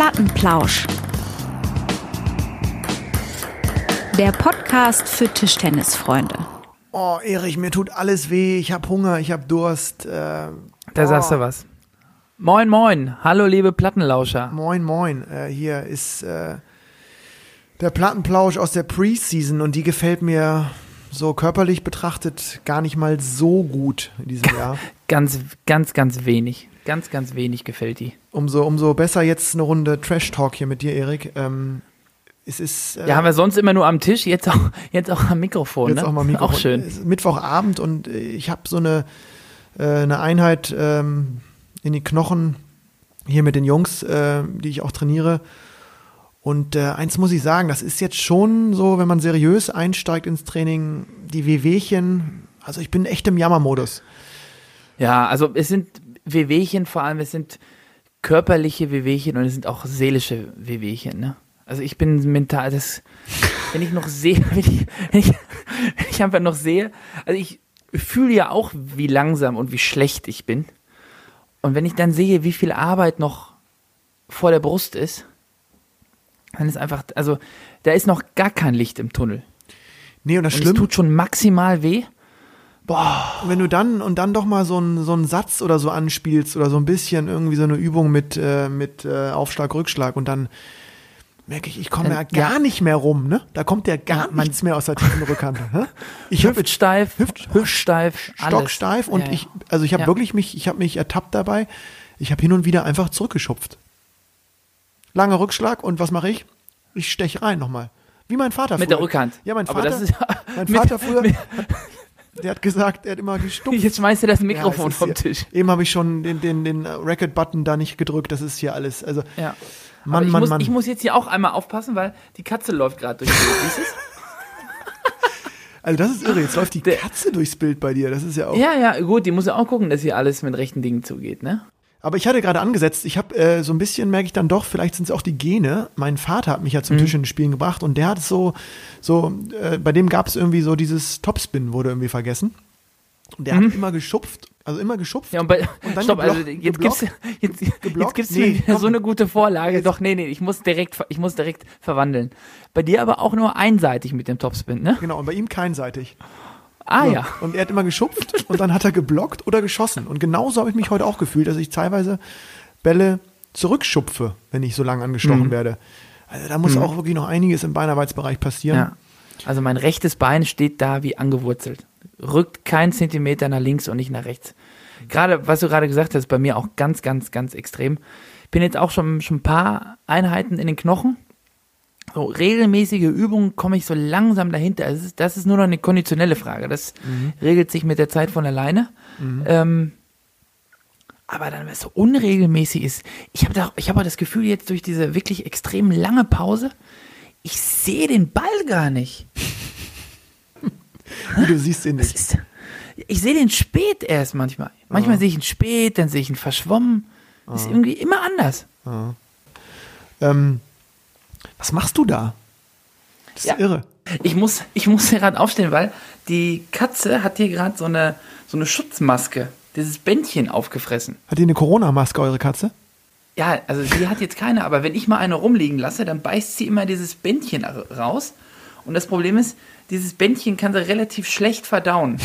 Plattenplausch. Der Podcast für Tischtennisfreunde. Oh, Erich, mir tut alles weh. Ich habe Hunger, ich habe Durst. Äh, Da oh. sagst du was. Moin, moin. Hallo, liebe Plattenlauscher. Moin, moin. Äh, hier ist äh, der Plattenplausch aus der Preseason und die gefällt mir so körperlich betrachtet gar nicht mal so gut in diesem Jahr. Ganz, ganz, ganz wenig. Ganz, ganz wenig gefällt die. Umso, umso besser jetzt eine Runde Trash Talk hier mit dir, Erik. Ähm, es ist äh, Ja, haben wir sonst immer nur am Tisch, jetzt auch, jetzt auch am Mikrofon. jetzt ne? auch mal Mikrofon. Auch schön. Es ist Mittwochabend und äh, ich habe so eine, äh, eine Einheit ähm, in die Knochen hier mit den Jungs, äh, die ich auch trainiere. Und äh, eins muss ich sagen, das ist jetzt schon so, wenn man seriös einsteigt ins Training, die Wehwehchen, also ich bin echt im Jammermodus. Ja, also es sind Wehwehchen vor allem, es sind körperliche Wehwehchen und es sind auch seelische Wehwehchen, ne? Also ich bin mental, das, wenn ich noch sehe, wenn ich, wenn ich, wenn ich einfach noch sehe, also ich fühle ja auch, wie langsam und wie schlecht ich bin. Und wenn ich dann sehe, wie viel Arbeit noch vor der Brust ist, dann ist einfach, also da ist noch gar kein Licht im Tunnel. Nee, und das Und es Schlimme, tut schon maximal weh. Wenn du dann und dann doch mal so einen so einen Satz oder so anspielst oder so ein bisschen irgendwie so eine Übung mit, äh, mit äh, Aufschlag, Rückschlag und dann merke ich, ich komme Dann- ja gar ja. nicht mehr rum, ne? Da kommt ja gar Ja, nichts mehr aus der tiefen Rückhand. hä? Ich Hüftsteif, Hüft- Hüftsteif, alles. stocksteif und Ja, ja. ich, also ich habe Ja. wirklich mich, ich habe mich ertappt dabei. Ich habe hin und wieder einfach zurückgeschupft. Langer Rückschlag und was mache ich? Ich stech rein nochmal. Wie mein Vater Mit früher. der Rückhand. Ja, mein Vater. Aber das ist mein mit- Vater früher, mit- der hat gesagt, er hat immer gestupft. Jetzt schmeißt du das Ja, Mikrofon ist vom hier- Tisch. Eben habe ich schon den, den, den Record-Button da nicht gedrückt. Das ist hier alles. Also, Ja. Mann, ich, Mann, muss, Mann. ich muss jetzt hier auch einmal aufpassen, weil die Katze läuft gerade durch Siehst du's? also das ist irre. Jetzt läuft die Katze durchs Bild bei dir. Das ist ja auch. Ja, ja, gut, die muss ja auch gucken, dass hier alles mit rechten Dingen zugeht, ne? Aber ich hatte gerade angesetzt, ich habe äh, so ein bisschen, merke ich dann doch, vielleicht sind es auch die Gene. Mein Vater hat mich ja zum Mhm. Tisch in den Spielen gebracht und der hat es so, so äh, bei dem gab es irgendwie so dieses Topspin, wurde irgendwie vergessen. Und der hat immer geschupft, also immer geschupft. Mhm. Ja, und bei, Und dann stopp, also geblock- jetzt gibt's, geblockt? jetzt, jetzt Geblockt? gibt's Nee, mir wieder komm. so eine gute Vorlage. Doch, nee, nee, ich muss direkt, ich muss direkt verwandeln. Bei dir aber auch nur einseitig mit dem Topspin, ne? Genau, und bei ihm keinseitig. Ah, So. ja. Und er hat immer geschupft und dann hat er geblockt oder geschossen. Und genauso habe ich mich heute auch gefühlt, dass ich teilweise Bälle zurückschupfe, wenn ich so lang angestochen Mhm. werde. Also da muss auch wirklich noch einiges im Beinarbeitsbereich passieren. Ja. Also mein rechtes Bein steht da wie angewurzelt. Rückt kein Zentimeter nach links und nicht nach rechts. Gerade, was du gerade gesagt hast, bei mir auch ganz, ganz, ganz extrem. Ich bin jetzt auch schon, schon ein paar Einheiten in den Knochen. So regelmäßige Übungen komme ich so langsam dahinter. Das ist, das ist nur noch eine konditionelle Frage. Das regelt sich mit der Zeit von alleine. Ähm, aber dann, wenn es so unregelmäßig ist, ich habe da, ich habe das Gefühl jetzt durch diese wirklich extrem lange Pause, ich sehe den Ball gar nicht. Du siehst ihn nicht. ist, ich sehe den spät erst manchmal. Manchmal sehe ich ihn spät, dann sehe ich ihn verschwommen. Das ist irgendwie immer anders. Ähm, was machst du da? Das ist Ja. irre. Ich muss, ich muss hier gerade aufstehen, weil die Katze hat hier gerade so eine, so eine Schutzmaske, dieses Bändchen aufgefressen. Hat die eine Corona-Maske, eure Katze? Ja, also sie hat jetzt keine, aber wenn ich mal eine rumliegen lasse, dann beißt sie immer dieses Bändchen ra- raus. Und das Problem ist, dieses Bändchen kann sie relativ schlecht verdauen.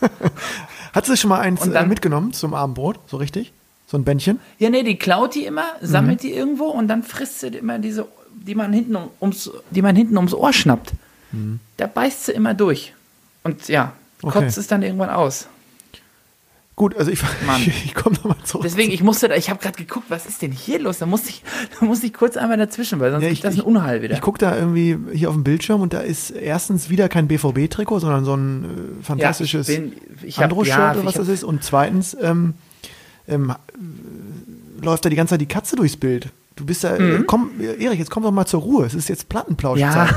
Hat sie schon mal eins äh, dann- mitgenommen zum Abendbrot? So richtig? So ein Bändchen? Ja, nee, die klaut die immer, Mhm. sammelt die irgendwo und dann frisst sie immer diese, die man hinten um- ums, die man hinten ums Ohr schnappt. Da beißt sie immer durch. Und ja, Mhm. Okay. kotzt es dann irgendwann aus. Gut, also ich, Mann. ich, ich komme nochmal zurück. Deswegen, ich musste da, ich habe gerade geguckt, was ist denn hier los? Da musste ich, da musste ich kurz einmal dazwischen, weil sonst Ja, gibt ich- das ein Unheil wieder. Ich gucke da irgendwie hier auf dem Bildschirm und da ist erstens wieder kein BVB-Trikot, sondern so ein äh, fantastisches Ja, Andro-Shirt ja, oder was hab- das ist. Und zweitens ähm, ähm, äh, läuft da die ganze Zeit die Katze durchs Bild. Du bist da, äh, komm, Erich, jetzt komm doch mal zur Ruhe. Es ist jetzt Plattenplausch. Mhm. Ja,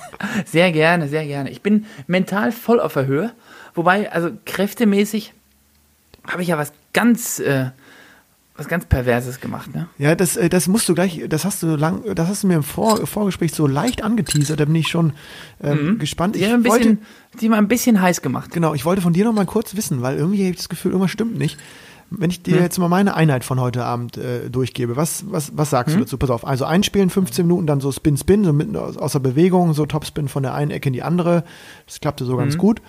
sehr gerne, sehr gerne. Ich bin mental voll auf der Höhe. Wobei, also kräftemäßig habe ich ja was ganz, äh, was ganz Perverses gemacht, ne? Ja, das, äh, das musst du gleich, das hast du lang, das hast du mir im Vor Vorgespräch so leicht angeteasert, da bin ich schon ähm, gespannt. Ich Die haben Mhm. ein wollte, bisschen, die haben ein bisschen heiß gemacht. genau, ich wollte von dir noch mal kurz wissen, weil irgendwie habe ich das Gefühl, irgendwas stimmt nicht. Wenn ich dir jetzt mal meine Einheit von heute Abend äh, durchgebe, was, was, was sagst du dazu? Pass auf, also einspielen, 15 Minuten, dann so Spin, Spin, so mitten aus, aus der Bewegung, so Topspin von der einen Ecke in die andere. Das klappte so ganz gut.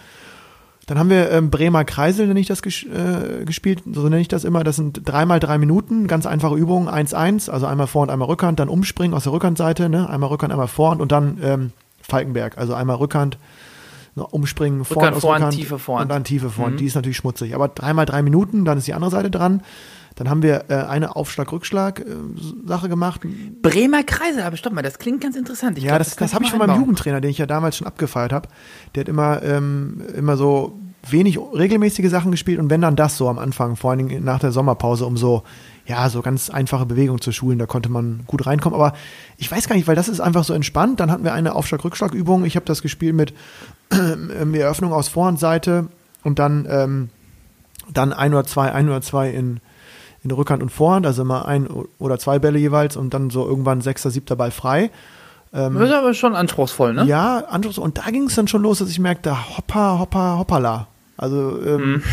Dann haben wir ähm, Bremer Kreisel, nenne ich das ges äh, gespielt, so nenne ich das immer. Das sind dreimal drei Minuten, ganz einfache Übungen, 1-1, also einmal Vorhand, einmal Rückhand, dann umspringen aus der Rückhandseite, ne? einmal Rückhand, einmal Vorhand und dann ähm, Falkenberg, also einmal Rückhand, ne, umspringen, Vorhand, Rückhand, Vorhand, Rückhand tiefe Vorhand. und dann tiefe Vorhand. Mhm. Die ist natürlich schmutzig, aber dreimal drei Minuten, dann ist die andere Seite dran. Dann haben wir äh, eine Aufschlag-Rückschlag-Sache gemacht. Bremer Kreisel, aber stopp mal, das klingt ganz interessant. Ich Ja, glaub, das, das könnte habe ich von meinem. Jugendtrainer, den ich ja damals schon abgefeiert habe. Der hat immer, ähm, immer so wenig regelmäßige Sachen gespielt und wenn dann das so am Anfang, vor allen Dingen nach der Sommerpause, um so, ja, so ganz einfache Bewegungen zu schulen, da konnte man gut reinkommen. Aber ich weiß gar nicht, weil das ist einfach so entspannt. Dann hatten wir eine Aufschlag-Rückschlag-Übung. Ich habe das gespielt mit ähm, die Eröffnung aus Vorhandseite und dann, ähm, dann ein oder zwei, ein oder zwei in, in Rückhand und Vorhand, also immer ein oder zwei Bälle jeweils und dann so irgendwann sechster, siebter Ball frei. Das ist aber schon anspruchsvoll, ne? Ja, Anschluss. Und da ging es dann schon los, dass ich merkte, hoppa, hoppa, hoppala. Also, ähm,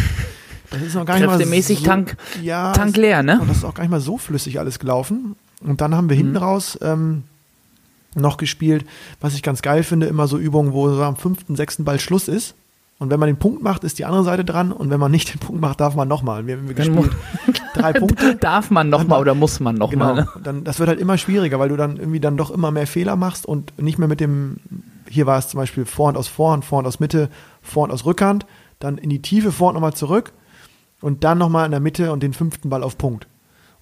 das ist noch gar nicht mal Mhm. So, Tank- ja, Tank leer, ne? Und das ist auch gar nicht mal so flüssig alles gelaufen. Und dann haben wir hinten Mhm. raus ähm, noch gespielt, was ich ganz geil finde, immer so Übungen, wo so am fünften, sechsten Ball Schluss ist. Und wenn man den Punkt macht, ist die andere Seite dran. Und wenn man nicht den Punkt macht, darf man nochmal. Wir haben gespielt drei Punkte. Darf man nochmal oder muss man nochmal? Genau. Ne? Dann, das wird halt immer schwieriger, weil du dann irgendwie dann doch immer mehr Fehler machst und nicht mehr mit dem, hier war es zum Beispiel Vorhand aus Vorhand, Vorhand aus Mitte, Vorhand aus Rückhand, dann in die Tiefe Vorhand nochmal zurück und dann nochmal in der Mitte und den fünften Ball auf Punkt.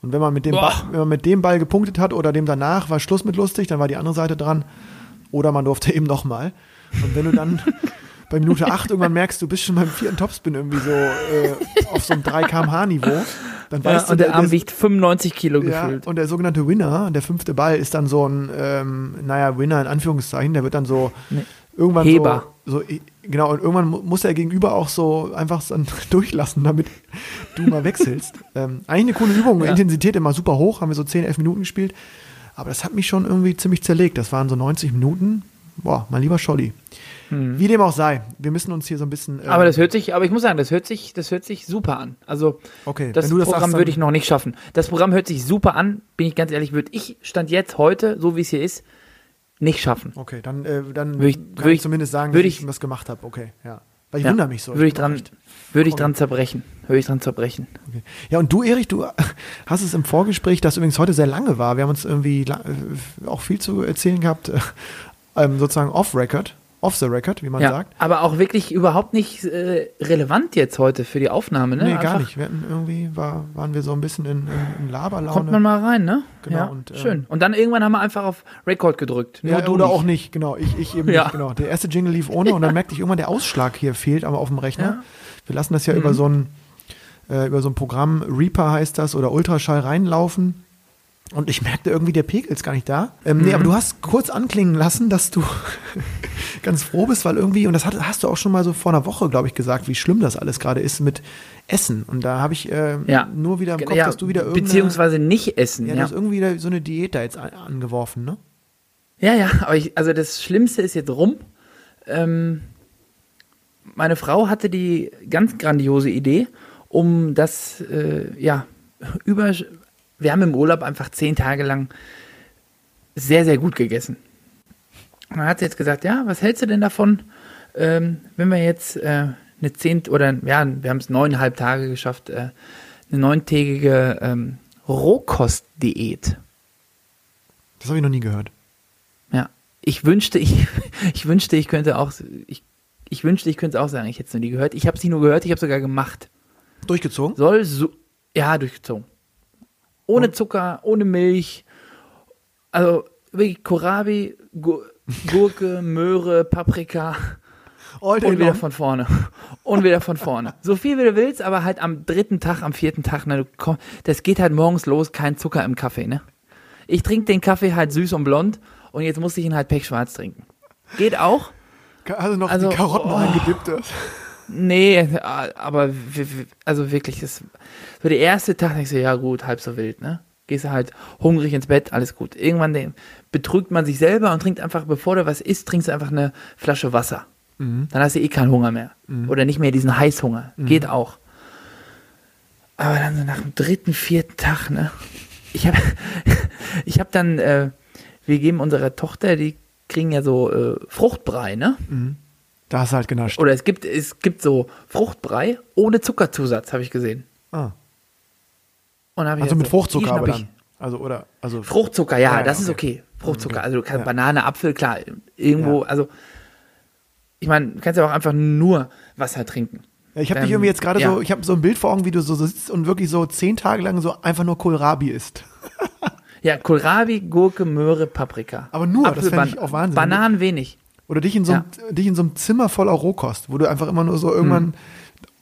Und wenn man mit dem Boah. Ball, wenn man mit dem Ball gepunktet hat oder dem danach war Schluss mit lustig, dann war die andere Seite dran. Oder man durfte eben nochmal. Und wenn du dann bei Minute 8 irgendwann merkst, du bist schon beim vierten Topspin irgendwie so äh, auf so einem 3 kmh Niveau, dann Ja, weißt du, und der der- Arm der- wiegt 95 Kilo ja, gefühlt. und der sogenannte Winner, der fünfte Ball, ist dann so ein, ähm, naja, Winner in Anführungszeichen, der wird dann so Nee. irgendwann Heber. so, so, genau, und irgendwann mu- muss er gegenüber auch so einfach dann durchlassen, damit du mal wechselst. ähm, eigentlich eine coole Übung, Ja. Intensität immer super hoch, haben wir so 10, 11 Minuten gespielt, aber das hat mich schon irgendwie ziemlich zerlegt. Das waren so 90 Minuten. Boah, mein lieber Scholli. Wie dem auch sei, wir müssen uns hier so ein bisschen. ähm, Hm. Aber das hört sich, aber ich muss sagen, das hört sich, das hört sich super an. Also Okay, das das Programm würde ich noch nicht schaffen. Das Programm hört sich super an, bin ich ganz ehrlich, würde ich stand jetzt heute, so wie es hier ist, nicht schaffen. Okay, dann, äh, dann Würde ich- kann würde ich, zumindest sagen, dass ich ich- was gemacht habe. Okay, ja. Weil ich Ja, wundere mich so. Würde ich dran, würde ich dran zerbrechen. Würde ich dran zerbrechen. Okay. Ja, und du, Erich, du hast es im Vorgespräch, das übrigens heute sehr lange war. Wir haben uns irgendwie la- äh, auch viel zu erzählen gehabt, äh, ähm, sozusagen off-Record, off the record, wie man Ja, sagt. aber auch wirklich überhaupt nicht äh, relevant jetzt heute für die Aufnahme, ne? Nee, gar Einfach nicht. Wir hatten irgendwie, war, waren wir so ein bisschen in, in, in Laberlaune. Kommt man mal rein, ne? Genau, Ja, und, ähm, schön. Und dann irgendwann haben wir einfach auf Record gedrückt. Ja, du oder nicht. auch nicht, genau. Ich, ich eben Ja. nicht, genau. Der erste Jingle lief ohne und dann merkte ich irgendwann, der Ausschlag hier fehlt, aber auf dem Rechner. Mhm. Wir lassen das ja über so ein äh, über so ein Programm, Reaper heißt das, oder Ultraschall reinlaufen. Und ich merkte irgendwie, der Pegel ist gar nicht da. Ähm, Mhm. Nee, aber du hast kurz anklingen lassen, dass du ganz froh bist, weil irgendwie, und das hat, hast du auch schon mal so vor einer Woche, glaube ich, gesagt, wie schlimm das alles gerade ist mit Essen. Und da habe ich äh, Ja. nur wieder im Kopf, ja, dass du wieder irgendwie. Beziehungsweise nicht essen. ja, Ja, du hast irgendwie wieder so eine Diät da jetzt an, angeworfen, ne? ja, ja, aber ich, also das Schlimmste ist jetzt rum. Ähm, meine Frau hatte die ganz grandiose Idee, um das, äh, ja, über. Wir haben im Urlaub einfach zehn Tage lang sehr, sehr gut gegessen. Und dann hat sie jetzt gesagt, ja, was hältst du denn davon, ähm, wenn wir jetzt äh, eine zehn oder ja, wir haben es neuneinhalb Tage geschafft, äh, eine neuntägige ähm, Rohkostdiät. Das habe ich noch nie gehört. Ja, ich wünschte, ich, ich wünschte, ich könnte auch, ich, ich wünschte, ich könnte es auch sagen, ich hätte es noch nie gehört. Ich habe es nicht nur gehört, ich habe sogar gemacht. Durchgezogen? Soll so, ja, durchgezogen. Ohne? Zucker, ohne Milch. Also wirklich Kohlrabi, Gu Gurke, Möhre, Paprika All und wieder long. von vorne. Und wieder von vorne. So viel wie du willst, aber halt am dritten Tag, am vierten Tag, ne, du komm, das geht halt morgens los, kein Zucker im Kaffee, ne? Ich trinke den Kaffee halt süß und blond und jetzt musste ich ihn halt pechschwarz trinken. Geht auch? Also noch Also, die Karotten oh. eingedippt. Nee, aber w- w- also wirklich, das so der erste Tag denkst du, ja gut, halb so wild, ne? Gehst du halt hungrig ins Bett, alles gut. Irgendwann betrügt man sich selber und trinkt einfach, bevor du was isst, trinkst du einfach eine Flasche Wasser. Dann hast du eh keinen Hunger mehr. Oder nicht mehr diesen Heißhunger. Geht auch. Aber dann so nach dem dritten, vierten Tag, ne? Ich habe ich hab dann, äh, wir geben unserer Tochter, die kriegen ja so äh, Fruchtbrei, ne? Da hast du halt genascht. Oder es gibt, es gibt so Fruchtbrei ohne Zuckerzusatz, habe ich gesehen. Ah. Also mit die Fruchtzucker aber ich. dann. Also, oder, also. Fruchtzucker, ja, Ja, ja, das ist okay. okay. Fruchtzucker, Okay. also du kannst Ja. Banane, Apfel, klar, irgendwo, also ich meine, du kannst ja auch einfach nur Wasser trinken. Ich habe dich Ähm, irgendwie jetzt gerade so, ich habe so ein Bild vor Augen, wie du so sitzt und wirklich so zehn Tage lang so einfach nur Kohlrabi isst. Ja, Kohlrabi, Gurke, Möhre, Paprika. Aber nur, das fänd ich auch Wahnsinn. Bananen wenig. Oder dich in so, einem, dich in so einem Zimmer voller Rohkost, wo du einfach immer nur so irgendwann,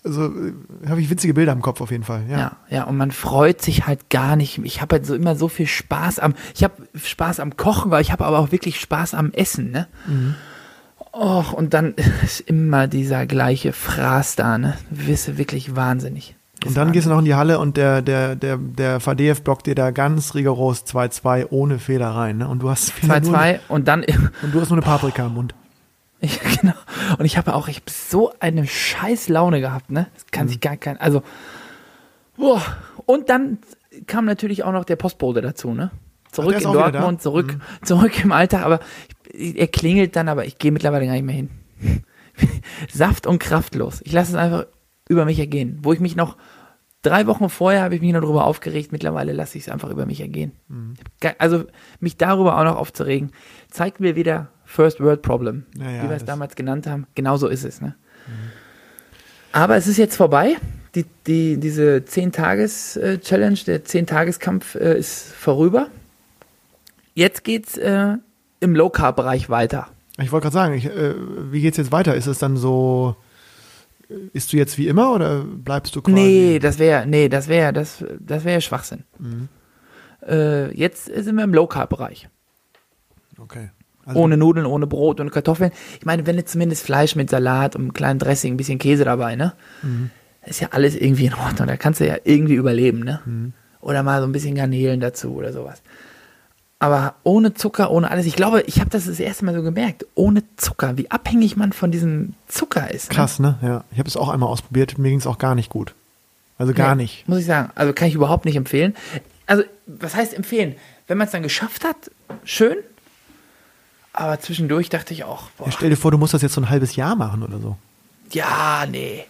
so, habe ich witzige Bilder im Kopf auf jeden Fall. Ja. Ja, ja, und man freut sich halt gar nicht. Ich habe halt so immer so viel Spaß am, ich habe Spaß am Kochen, weil ich habe aber auch wirklich Spaß am Essen, ne? Mhm. Och, und dann ist immer dieser gleiche Fraß da, ne? Wisse wirklich wahnsinnig. Und dann gehst du noch in die Halle und der, der, der, der Fadeev blockt dir da ganz rigoros 2-2 ohne Fehler rein. Ne? Und du hast wieder nur, 2-2 und dann und du hast nur eine Paprika im Mund. Ja, genau. Und ich habe auch, ich habe so eine scheiß Laune gehabt, ne? Das kann Mhm. sich gar kein, also, boah. Und dann kam natürlich auch noch der Postbote dazu, ne? Zurück ist in Dortmund, zurück, zurück im Alltag, aber ich, er klingelt dann, aber ich gehe mittlerweile gar nicht mehr hin. Saft und kraftlos. Ich lasse es einfach über mich ergehen. Wo ich mich noch drei Wochen vorher habe ich mich noch darüber aufgeregt, mittlerweile lasse ich es einfach über mich ergehen. Mhm. Also mich darüber auch noch aufzuregen, zeigt mir wieder First World Problem, Ja, ja, wie wir es damals genannt haben. Genau so ist es. Ne? Aber es ist jetzt vorbei. Die, die, diese 10-Tages-Challenge, der 10-Tageskampf äh, ist vorüber. Jetzt geht's äh, im Low-Carb-Bereich weiter. Ich wollte gerade sagen, ich, äh, wie geht's jetzt weiter? Ist es dann so, äh, isst du jetzt wie immer oder bleibst du quasi? Nee, das wäre, nee, das wäre, das, das wäre Schwachsinn. Mhm. Äh, jetzt sind wir im Low-Carb-Bereich. Okay. Also, Ohne Nudeln, ohne Brot, ohne Kartoffeln. Ich meine, wenn jetzt zumindest Fleisch mit Salat und einem kleinen Dressing, ein bisschen Käse dabei, ne? Mhm. Ist ja alles irgendwie in Ordnung. Da kannst du ja irgendwie überleben, ne? Mhm. Oder mal so ein bisschen Garnelen dazu oder sowas. Aber ohne Zucker, ohne alles. Ich glaube, ich habe das das erste Mal so gemerkt. Ohne Zucker, wie abhängig man von diesem Zucker ist. Ne? Krass, ne? Ja. Ich habe es auch einmal ausprobiert, mir ging es auch gar nicht gut. Also gar Nee, nicht. Muss ich sagen. Also kann ich überhaupt nicht empfehlen. Also, was heißt empfehlen? Wenn man es dann geschafft hat, schön. Aber zwischendurch dachte ich auch, boah, Ja, stell dir vor, du musst das jetzt so ein halbes Jahr machen oder so. ja, nee.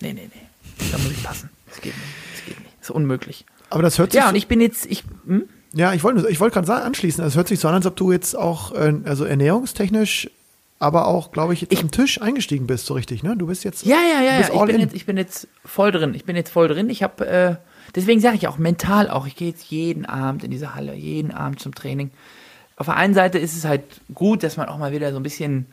Nee, nee, nee. Da muss ich passen. Das geht nicht. Das geht nicht. Das ist unmöglich. Aber das hört sich Ja, so, und ich bin jetzt, ich, hm? Ja, ich wollte ich wollte gerade anschließen. Es hört sich so an, als ob du jetzt auch, äh, also ernährungstechnisch, aber auch, glaube ich, jetzt Ich- am Tisch eingestiegen bist, so richtig, ne? Du bist jetzt. Ja, ja, ja. Ich bin, in. jetzt, ich bin jetzt voll drin. Ich bin jetzt voll drin. Ich habe, äh, deswegen sage ich auch mental auch. Ich gehe jetzt jeden Abend in diese Halle, jeden Abend zum Training. Auf der einen Seite ist es halt gut, dass man auch mal wieder so ein bisschen,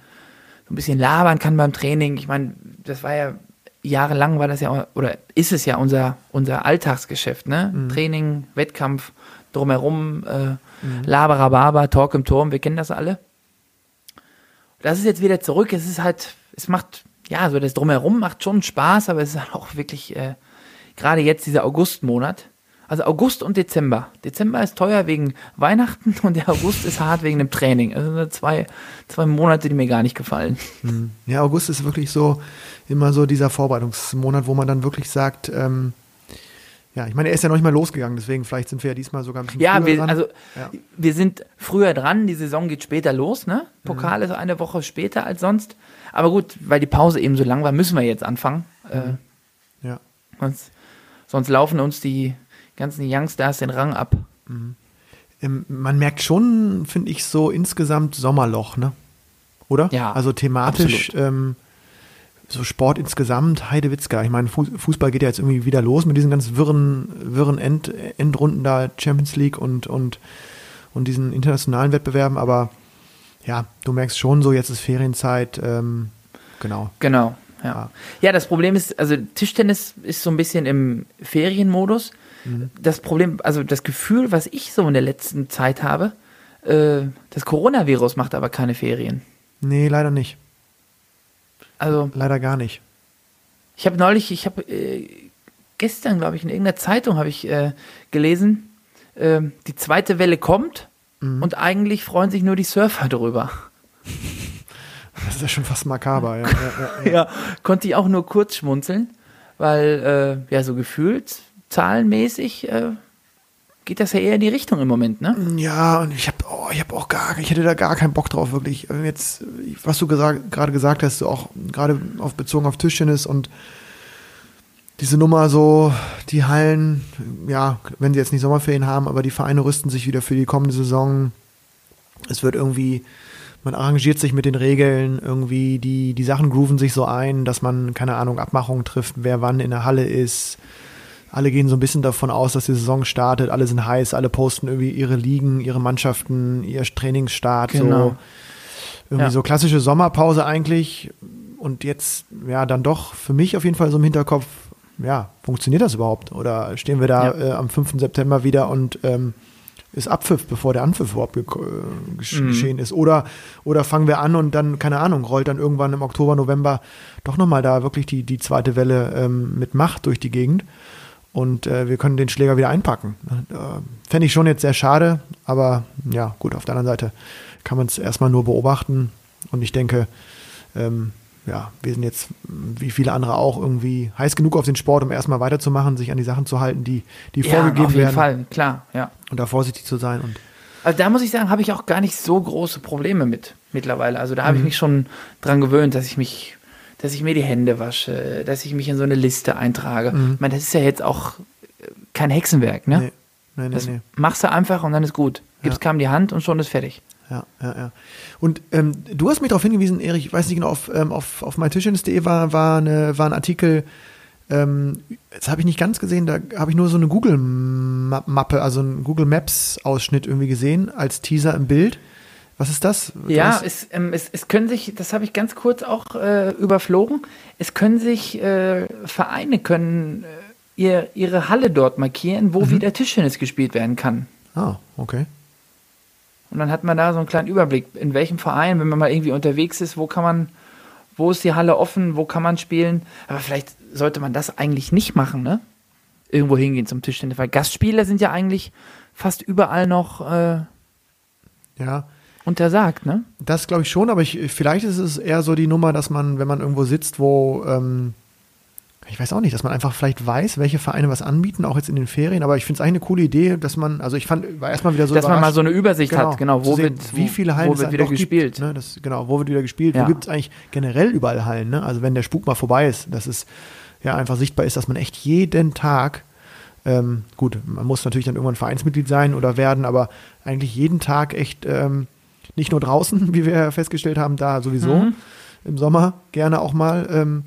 so ein bisschen labern kann beim Training. Ich meine, das war ja jahrelang war das ja oder ist es ja unser unser Alltagsgeschäft, ne? Training, Wettkampf, drumherum, äh, Laberababa, Talk im Turm. Wir kennen das alle. Das ist jetzt wieder zurück. Es ist halt, es macht, ja, so das Drumherum macht schon Spaß, aber es ist halt auch wirklich, äh, gerade jetzt dieser Augustmonat. Also August und Dezember. Dezember ist teuer wegen Weihnachten und der August ist hart wegen dem Training. Also so zwei, zwei Monate, die mir gar nicht gefallen. Ja, August ist wirklich so immer so dieser Vorbereitungsmonat, wo man dann wirklich sagt, ähm, ja, ich meine, er ist ja noch nicht mal losgegangen, deswegen vielleicht sind wir ja diesmal sogar ein bisschen Ja, früher wir, dran. also Ja. wir sind früher dran, die Saison geht später los, ne? Pokal ist eine Woche später als sonst. Aber gut, weil die Pause eben so lang war, müssen wir jetzt anfangen. Äh, ja. sonst, sonst laufen uns die ganzen Youngstars den Rang ab. Ähm, man merkt schon, finde ich, so insgesamt Sommerloch, ne? Oder? Ja, Also thematisch, ähm, so Sport insgesamt, Heidewitzka. Ich meine, Fuß- Fußball geht ja jetzt irgendwie wieder los mit diesen ganz wirren, wirren End, Endrunden da, Champions League und, und, und diesen internationalen Wettbewerben, aber ja, du merkst schon so, jetzt ist Ferienzeit, ähm, genau. Genau. Ja. Ja. das Problem ist, also Tischtennis ist so ein bisschen im Ferienmodus. Das Problem, also das Gefühl, was ich so in der letzten Zeit habe, äh, das Coronavirus macht aber keine Ferien. Nee, leider nicht. Also Leider gar nicht. ich habe neulich, ich habe äh, gestern, glaube ich, in irgendeiner Zeitung habe ich äh, gelesen, äh, die zweite Welle kommt und eigentlich freuen sich nur die Surfer drüber. Das ist ja schon fast makaber. Ja, ja, ja, ja. ja, konnte ich auch nur kurz schmunzeln, weil, äh, ja, so gefühlt zahlenmäßig äh, geht das ja eher in die Richtung im Moment, ne? Ja, und ich habe oh, hab auch gar, ich hätte da gar keinen Bock drauf, wirklich. Jetzt, was du gerade gesagt hast, auch gerade auf, bezogen auf Tischtennis und diese Nummer so, die Hallen, ja, wenn sie jetzt nicht Sommerferien haben, aber die Vereine rüsten sich wieder für die kommende Saison. Es wird irgendwie, man arrangiert sich mit den Regeln, irgendwie die, die Sachen grooven sich so ein, dass man, keine Ahnung, Abmachungen trifft, wer wann in der Halle ist. Alle gehen so ein bisschen davon aus, dass die Saison startet, alle sind heiß, alle posten irgendwie ihre Ligen, ihre Mannschaften, ihr Trainingsstart, Genau. so irgendwie Ja. so klassische Sommerpause eigentlich. Und jetzt, ja, dann doch für mich auf jeden Fall so im Hinterkopf, ja, funktioniert das überhaupt? Oder stehen wir da Ja. äh, am 5. September wieder und ähm, ist Abpfiff, bevor der Anpfiff überhaupt ge äh, gesch Mhm. geschehen ist? Oder, oder fangen wir an und dann, keine Ahnung, rollt dann irgendwann im Oktober, November doch nochmal da wirklich die, die zweite Welle ähm, mit Macht durch die Gegend und äh, wir können den Schläger wieder einpacken. Äh, Fände ich schon jetzt sehr schade, aber ja, gut, auf der anderen Seite kann man es erstmal nur beobachten und ich denke, ähm, ja, wir sind jetzt, wie viele andere auch, irgendwie heiß genug auf den Sport, um erstmal weiterzumachen, sich an die Sachen zu halten, die, die Ja, vorgegeben auf jeden werden Fall, klar, ja. und da vorsichtig zu sein. Und Also da muss ich sagen, habe ich auch gar nicht so große Probleme mit mittlerweile. Also da Mhm. habe ich mich schon dran gewöhnt, dass ich mich, dass ich mir die Hände wasche, dass ich mich in so eine Liste eintrage. Mhm. Ich meine, das ist ja jetzt auch äh, kein Hexenwerk, ne? nee, nee, nee, Das nee. machst du einfach und dann ist gut. Gibst Ja. kam die Hand und schon ist fertig. Ja, ja, ja. Und ähm, du hast mich darauf hingewiesen, Erich, ich weiß nicht genau, auf, ähm, auf, auf meintischtennis.de war, war, eine, war ein Artikel, ähm, das habe ich nicht ganz gesehen, da habe ich nur so eine Google-Mappe, also einen Google Maps-Ausschnitt irgendwie gesehen, als Teaser im Bild. Was ist das? Ja, es, ähm, es, es können sich, das habe ich ganz kurz auch äh, überflogen, es können sich äh, Vereine können äh, ihr, ihre Halle dort markieren, wo Mhm. wieder Tischtennis gespielt werden kann. Ah, okay. Und dann hat man da so einen kleinen Überblick, in welchem Verein, wenn man mal irgendwie unterwegs ist, wo kann man, wo ist die Halle offen, wo kann man spielen. Aber vielleicht sollte man das eigentlich nicht machen, ne? Irgendwo hingehen zum Tischtennis, weil Gastspieler sind ja eigentlich fast überall noch äh, Ja, untersagt, ne? das glaube ich schon, aber ich, vielleicht ist es eher so die Nummer, dass man, wenn man irgendwo sitzt, wo, ähm, ich weiß auch nicht, dass man einfach vielleicht weiß, welche Vereine was anbieten, auch jetzt in den Ferien, aber ich finde es eigentlich eine coole Idee, dass man, also ich fand, war erstmal wieder so Dass man mal so eine Übersicht hat, genau, wo sehen, wird, wie viele Hallen wo wird wieder gespielt. Gibt, ne? das, genau, wo wird wieder gespielt? Ja. Wo gibt es eigentlich generell überall Hallen? Ne? Also wenn der Spuk mal vorbei ist, dass es ja einfach sichtbar ist, dass man echt jeden Tag, ähm, gut, man muss natürlich dann irgendwann Vereinsmitglied sein oder werden, aber eigentlich jeden Tag echt ähm, nicht nur draußen, wie wir festgestellt haben, da sowieso Mhm. im Sommer gerne auch mal ähm,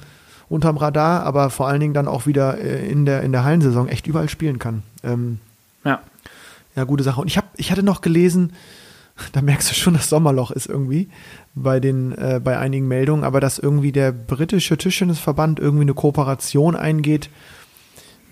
unterm Radar, aber vor allen Dingen dann auch wieder äh, in, der, in der Hallensaison echt überall spielen kann. Ähm, Ja. ja, gute Sache. Und ich, hab, ich hatte noch gelesen, da merkst du schon, das Sommerloch ist irgendwie bei, den, äh, bei einigen Meldungen, aber dass irgendwie der britische Tischtennisverband irgendwie eine Kooperation eingeht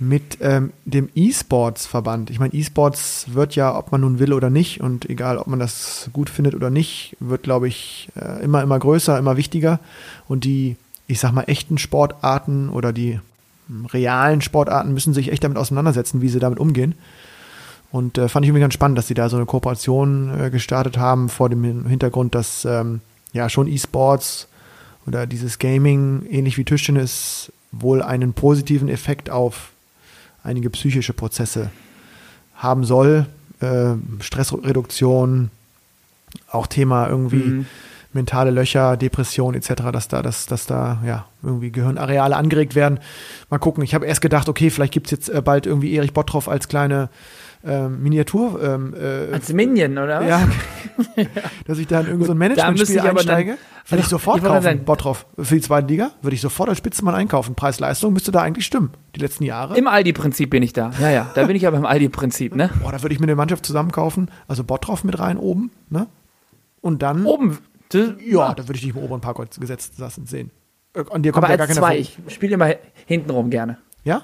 mit ähm, dem E-Sports-Verband. Ich meine, E-Sports wird ja, ob man nun will oder nicht, und egal, ob man das gut findet oder nicht, wird, glaube ich, äh, immer, immer größer, immer wichtiger. Und die, ich sag mal, echten Sportarten oder die hm, realen Sportarten müssen sich echt damit auseinandersetzen, wie sie damit umgehen. Und äh, fand ich irgendwie ganz spannend, dass sie da so eine Kooperation äh, gestartet haben vor dem Hintergrund, dass ähm, ja schon E-Sports oder dieses Gaming, ähnlich wie Tischtennis, wohl einen positiven Effekt auf einige psychische Prozesse haben soll. Äh, Stressreduktion, auch Thema irgendwie Mhm. mentale Löcher, Depression etc., dass da, dass, dass da ja irgendwie Gehirnareale angeregt werden. Mal gucken. Ich habe erst gedacht, okay, vielleicht gibt es jetzt äh, bald irgendwie Erich Bottroff als kleine ähm, Miniatur. Ähm, äh, Als Minion, oder was? ja, dass ich da in irgendein so Managementspiel aber dann- einsteige. Würde ich sofort ich kaufen, Bottroff. Für die zweite Liga würde ich sofort als Spitzenmann einkaufen. Preis-Leistung müsste da eigentlich stimmen. Die letzten Jahre. Im Aldi-Prinzip bin ich da. Ja, ja, da bin ich aber im Aldi-Prinzip, ne? Boah, da würde ich mir eine Mannschaft zusammen kaufen. Also Bottroff mit rein oben. Ne? Und dann. Oben. Das- Ja, da würde ich dich im oberen Parkplatz gesetzt lassen sehen. Äh, An dir kommt aber ja gar als keiner zwei. vor- Ich spiele immer hintenrum gerne. Ja?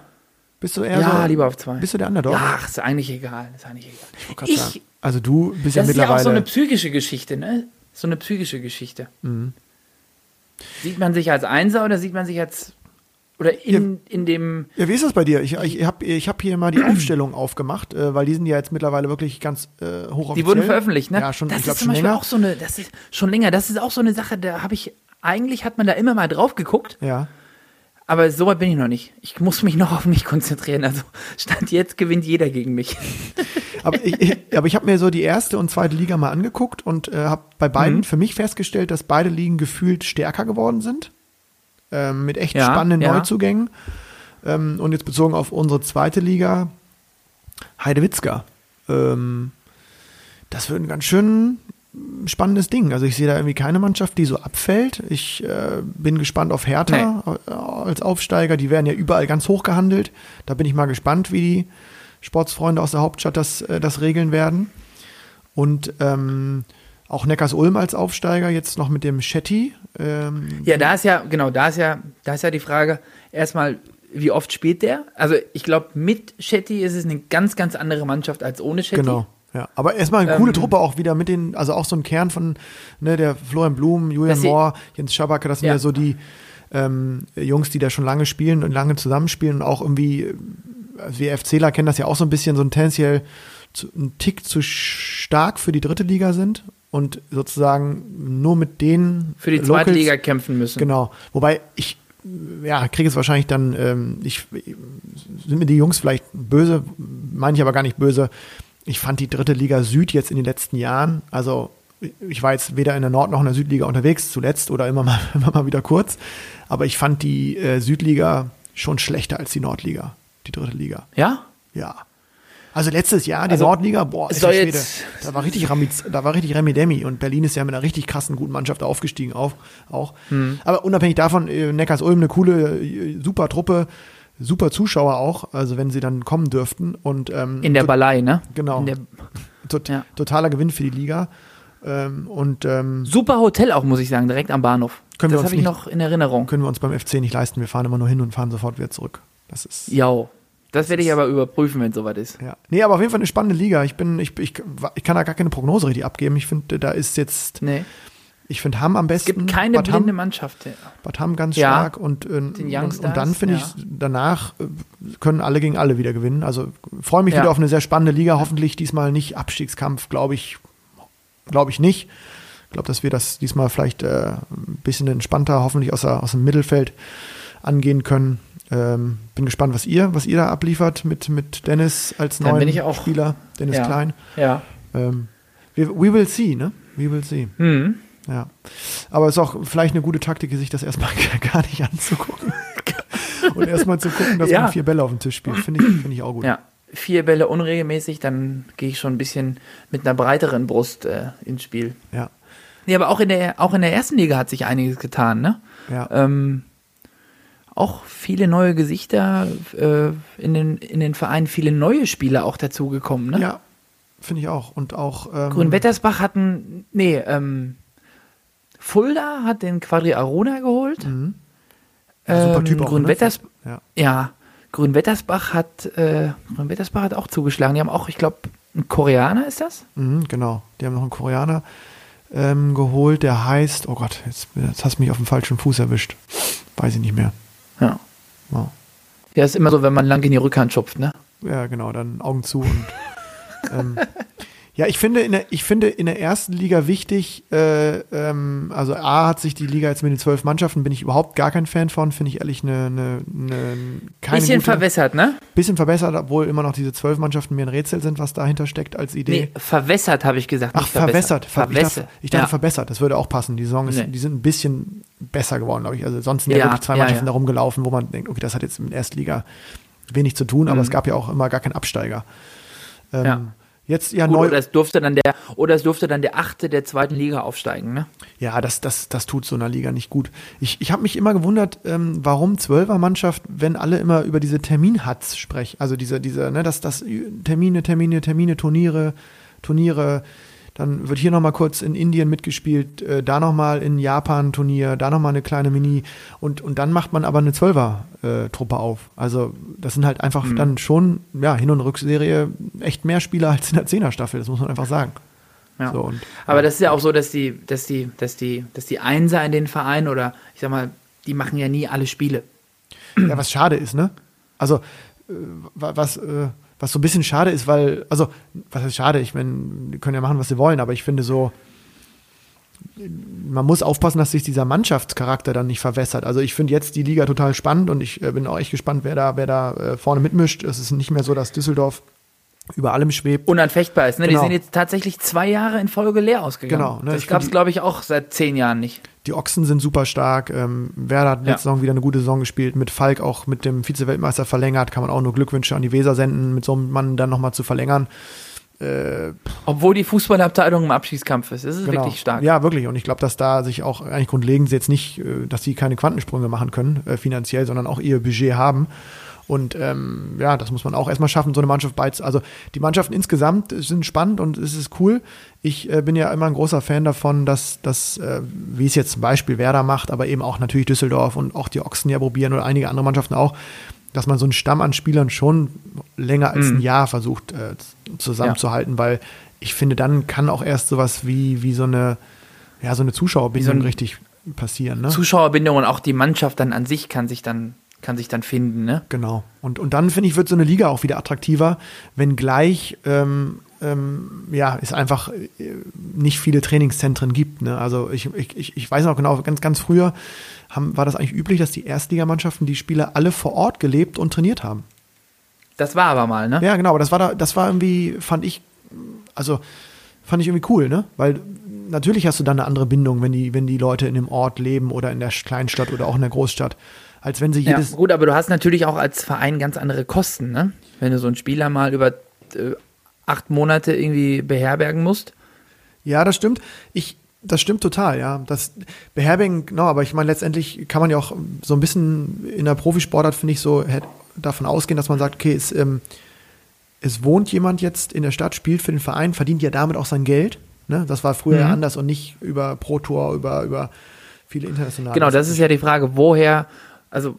Bist du eher Ja, so, lieber auf zwei. Bist du der Underdog? Ja, ach, ist eigentlich egal. Ist eigentlich egal. sagen. Ich, Also du bist ja das ist ja auch mittlerweile. so eine psychische Geschichte, ne? So eine psychische Geschichte. Mhm. Sieht man sich als Einser oder sieht man sich als. Oder in, in dem. ja, wie ist das bei dir? Ich, ich habe ich hab hier mal die Aufstellung aufgemacht, äh, weil die sind ja jetzt mittlerweile wirklich ganz äh, hoch Die wurden veröffentlicht, ne? Ja, schon, das ich glaube ist zum schon Beispiel länger. auch so eine. Das ist schon länger. Das ist auch so eine Sache, da habe ich. Eigentlich hat man da immer mal drauf geguckt, Ja, Aber so weit bin ich noch nicht. Ich muss mich noch auf mich konzentrieren. Also Stand jetzt gewinnt jeder gegen mich. Aber ich, ich, aber ich habe mir so die erste und zweite Liga mal angeguckt und äh, habe bei beiden Mhm. für mich festgestellt, dass beide Ligen gefühlt stärker geworden sind. Ähm, mit echt Ja, spannenden ja. Neuzugängen. Ähm, und jetzt bezogen auf unsere zweite Liga, Heidewitzka. Ähm, das wird ein ganz schön spannendes Ding. Also ich sehe da irgendwie keine Mannschaft, die so abfällt. Ich äh, bin gespannt auf Hertha äh, als Aufsteiger. Die werden ja überall ganz hoch gehandelt. Da bin ich mal gespannt, wie die Sportsfreunde aus der Hauptstadt das, äh, das regeln werden. Und ähm, auch Neckars-Ulm als Aufsteiger, jetzt noch mit dem Shetty. Ähm, Ja, da ist ja, genau, da ist ja, da ist ja die Frage, erstmal, wie oft spielt der? Also ich glaube, mit Shetty ist es eine ganz, ganz andere Mannschaft als ohne Shetty. Genau. Ja, aber erstmal eine coole Ähm, Truppe auch wieder mit den, also auch so ein Kern von, ne, der Florian Blum, Julian Mohr, Jens Schabacke, das sind ja, Ja. so die ähm, Jungs, die da schon lange spielen und lange zusammenspielen und auch irgendwie, also wir FCler kennen das ja auch so ein bisschen, so ein tendenziell ein Tick zu stark für die dritte Liga sind und sozusagen nur mit denen Für die Locals- zweite Liga kämpfen müssen. Genau. Wobei ich, ja, kriege es wahrscheinlich dann, ähm, ich, sind mir die Jungs vielleicht böse, meine ich aber gar nicht böse. Ich fand die dritte Liga Süd jetzt in den letzten Jahren, also ich war jetzt weder in der Nord- noch in der Südliga unterwegs zuletzt oder immer mal, immer mal wieder kurz, aber ich fand die äh, Südliga schon schlechter als die Nordliga, die dritte Liga. Ja? Ja. Also letztes Jahr die Also, Nordliga, boah, alter jetzt- da war richtig Ramiz, da war richtig Remi Demi und Berlin ist ja mit einer richtig krassen guten Mannschaft aufgestiegen auf, auch. Hm. Aber unabhängig davon, äh, Neckars Ulm eine coole, äh, super Truppe, super Zuschauer auch, also wenn sie dann kommen dürften und ähm, In der Ballei, ne? Genau. Der, tot, ja. totaler Gewinn für die Liga ähm, und ähm, super Hotel auch, muss ich sagen, direkt am Bahnhof. Können das habe ich noch in Erinnerung. können wir uns beim FC nicht leisten, wir fahren immer nur hin und fahren sofort wieder zurück. Das ist Ja. Das werde ich aber überprüfen, wenn es soweit ist. Ja. Nee, aber auf jeden Fall eine spannende Liga. Ich bin, ich, ich, ich kann da gar keine Prognose richtig abgeben. Ich finde, da ist jetzt, Nee. ich finde Hamm am Es besten. gibt keine Bad blinde Hamm, Mannschaft. Ja. Bad Hamm ganz Ja. stark und, äh, und, und dann finde ja. ich, danach äh, können alle gegen alle wieder gewinnen. Also freue mich wieder auf eine sehr spannende Liga. Hoffentlich diesmal nicht Abstiegskampf, glaube ich, glaube ich nicht. Ich glaube, dass wir das diesmal vielleicht äh, ein bisschen entspannter, hoffentlich aus, der, aus dem Mittelfeld angehen können. Ähm, bin gespannt, was ihr, was ihr da abliefert mit, mit Dennis als Dann neuen bin ich auch- Spieler, Dennis Ja. Klein. ja. Ähm, we, we will see, ne? We will see. Hm. Ja. Aber es ist auch vielleicht eine gute Taktik, sich das erstmal gar nicht anzugucken. Und erstmal zu gucken, dass Ja. man vier Bälle auf dem Tisch spielt. Finde ich, finde ich auch gut. ja. Vier Bälle unregelmäßig, dann gehe ich schon ein bisschen mit einer breiteren Brust äh, ins Spiel. Ja. Nee, aber auch in der, auch in der ersten Liga hat sich einiges getan, ne? ja. Ähm, auch viele neue Gesichter äh, in, den, in den Vereinen, viele neue Spieler auch dazugekommen, ne? ja. Finde ich auch. Und auch. Ähm, Grünwettersbach hatten, nee, ähm, Fulda hat den Quadri Arona geholt. Mhm. Ja, super Ähm, Typ auch. Grünwetters, Ne? Ja. ja, Grünwettersbach hat, äh, Grünwettersbach hat auch zugeschlagen. Die haben auch, ich glaube, ein Koreaner ist das? Mhm, genau. Die haben noch einen Koreaner ähm, geholt, der heißt. Oh Gott, jetzt, jetzt hast du mich auf dem falschen Fuß erwischt. Weiß ich nicht mehr. Ja. Wow. Ja, ist immer so, wenn man lang in die Rückhand schupft, ne? Ja, genau, dann Augen zu und ähm, ja, ich finde, in der, ich finde in der ersten Liga wichtig, äh, ähm, also A hat sich die Liga jetzt mit den zwölf Mannschaften, bin ich überhaupt gar kein Fan von, finde ich ehrlich eine, eine, eine keine Bisschen gute, verwässert, ne? bisschen verbessert, obwohl immer noch diese zwölf Mannschaften mir ein Rätsel sind, was dahinter steckt als Idee. Nee, verwässert habe ich gesagt. Ach, nicht verwässert. Ver ich dachte, Verwässert. ich dachte ja. verbessert, das würde auch passen. Die Saison ist, Nee. die sind ein bisschen besser geworden, glaube ich. Also sonst sind ja, Ja, wirklich zwei ja, Mannschaften ja. da rumgelaufen, wo man denkt, okay, das hat jetzt mit Erstliga wenig zu tun, aber Mhm. es gab ja auch immer gar keinen Absteiger. Ähm, Ja. Jetzt ja Gut, neu. oder es durfte dann der, oder es durfte dann der Achte der zweiten Liga aufsteigen, ne? Ja, das, das, das tut so einer Liga nicht gut. Ich, ich habe mich immer gewundert, ähm, warum Zwölfermannschaft, wenn alle immer über diese Terminhatz sprechen, also diese, diese, ne, dass das Termine, Termine, Termine, Turniere, Turniere, dann wird hier nochmal kurz in Indien mitgespielt, äh, da nochmal in Japan Turnier, da nochmal eine kleine Mini und, und dann macht man aber eine Zwölfer-Truppe auf. Also das sind halt einfach Mhm. dann schon, ja, Hin- und Rückserie echt mehr Spieler als in der Zehner-Staffel, das muss man einfach sagen. Ja. So, und, Aber das ist ja auch so, dass die, dass die, dass die, dass die Einser in den Vereinen oder ich sag mal, die machen ja nie alle Spiele. Ja, was schade ist, ne? Also, äh, wa- was, äh, was so ein bisschen schade ist, weil, also, was ist schade? Ich meine, die können ja machen, was sie wollen, aber ich finde so, man muss aufpassen, dass sich dieser Mannschaftscharakter dann nicht verwässert. Also ich finde jetzt die Liga total spannend und ich äh, bin auch echt gespannt, wer da, wer da äh, vorne mitmischt. Es ist nicht mehr so, dass Düsseldorf über allem schwebt. Unanfechtbar ist. Ne? Genau. Die sind jetzt tatsächlich zwei Jahre in Folge leer ausgegangen. Genau, ne, das gab es, glaube ich, auch seit zehn Jahren nicht. Die Ochsen sind super stark. Ähm, Werder hat Ja. letzte Saison wieder eine gute Saison gespielt. Mit Falk auch mit dem Vize-Weltmeister verlängert. Kann man auch nur Glückwünsche an die Weser senden, mit so einem Mann dann nochmal zu verlängern. Äh, Obwohl die Fußballabteilung im Abschießkampf ist. Das ist genau. wirklich stark. Ja, wirklich. Und ich glaube, dass da sich auch eigentlich grundlegend jetzt nicht, äh, dass sie keine Quantensprünge machen können, äh, finanziell, sondern auch ihr Budget haben. Und ähm, ja, das muss man auch erstmal schaffen, so eine Mannschaft beiz. Also die Mannschaften insgesamt sind spannend und es ist cool. Ich äh, bin ja immer ein großer Fan davon, dass das, äh, wie es jetzt zum Beispiel Werder macht, aber eben auch natürlich Düsseldorf und auch die Ochsen ja probieren oder einige andere Mannschaften auch, dass man so einen Stamm an Spielern schon länger als ein Jahr versucht äh, zusammenzuhalten, weil ich finde, dann kann auch erst sowas wie, wie so eine, ja, so eine Zuschauerbindung so ein- richtig passieren. Ne? Zuschauerbindung und auch die Mannschaft dann an sich kann sich dann, kann sich dann finden. Ne? Genau. Und, und dann, finde ich, wird so eine Liga auch wieder attraktiver, wenngleich ähm, ähm, ja, es einfach äh, nicht viele Trainingszentren gibt. Ne? Also ich, ich, ich- ich weiß noch genau, ganz, ganz früher haben, war das eigentlich üblich, dass die Erstligamannschaften die Spieler alle vor Ort gelebt und trainiert haben. Das war aber mal, ne? Ja, genau, aber das war da, das war irgendwie, fand ich, also fand ich irgendwie cool, ne? Weil natürlich hast du dann eine andere Bindung, wenn die, wenn die Leute in dem Ort leben oder in der Kleinstadt oder auch in der Großstadt, als wenn sie Ja, jedes. gut, aber du hast natürlich auch als Verein ganz andere Kosten, ne? Wenn du so einen Spieler mal über äh, acht Monate irgendwie beherbergen musst. Ja, das stimmt. Ich, das stimmt total, ja. Das beherbergen, genau, aber ich meine, letztendlich kann man ja auch so ein bisschen in der Profisportart, finde ich, so davon ausgehen, dass man sagt, okay, es, ähm, es wohnt jemand jetzt in der Stadt, spielt für den Verein, verdient ja damit auch sein Geld. Ne? Das war früher ja Mhm. anders und nicht über Pro Tour, über, über viele internationale. Genau, das ist ja die Frage, woher, also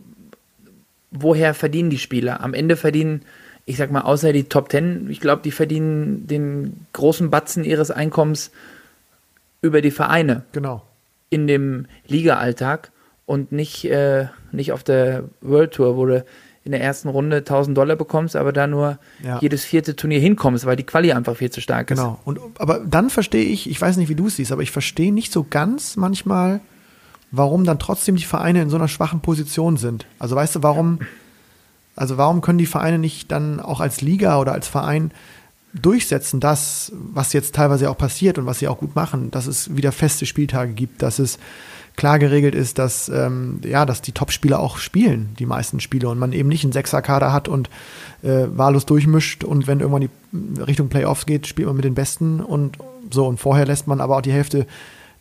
woher verdienen die Spieler? Am Ende verdienen, ich sag mal, außer die Top Ten, ich glaube, die verdienen den großen Batzen ihres Einkommens über die Vereine Genau. in dem Liga-Alltag und nicht, äh, nicht auf der World Tour, wo du in der ersten Runde 1000 Dollar bekommst, aber da nur Ja. jedes vierte Turnier hinkommst, weil die Quali einfach viel zu stark ist. Genau. Und, aber dann verstehe ich, ich weiß nicht, wie du es siehst, aber ich verstehe nicht so ganz manchmal, warum dann trotzdem die Vereine in so einer schwachen Position sind. Also weißt du, warum, also warum können die Vereine nicht dann auch als Liga oder als Verein durchsetzen, das, was jetzt teilweise auch passiert und was sie auch gut machen, dass es wieder feste Spieltage gibt, dass es klar geregelt ist, dass, ähm, ja, dass die Topspieler auch spielen, die meisten Spiele, und man eben nicht einen Sechserkader hat und äh, wahllos durchmischt und wenn irgendwann die Richtung Playoffs geht, spielt man mit den Besten und so und vorher lässt man aber auch die Hälfte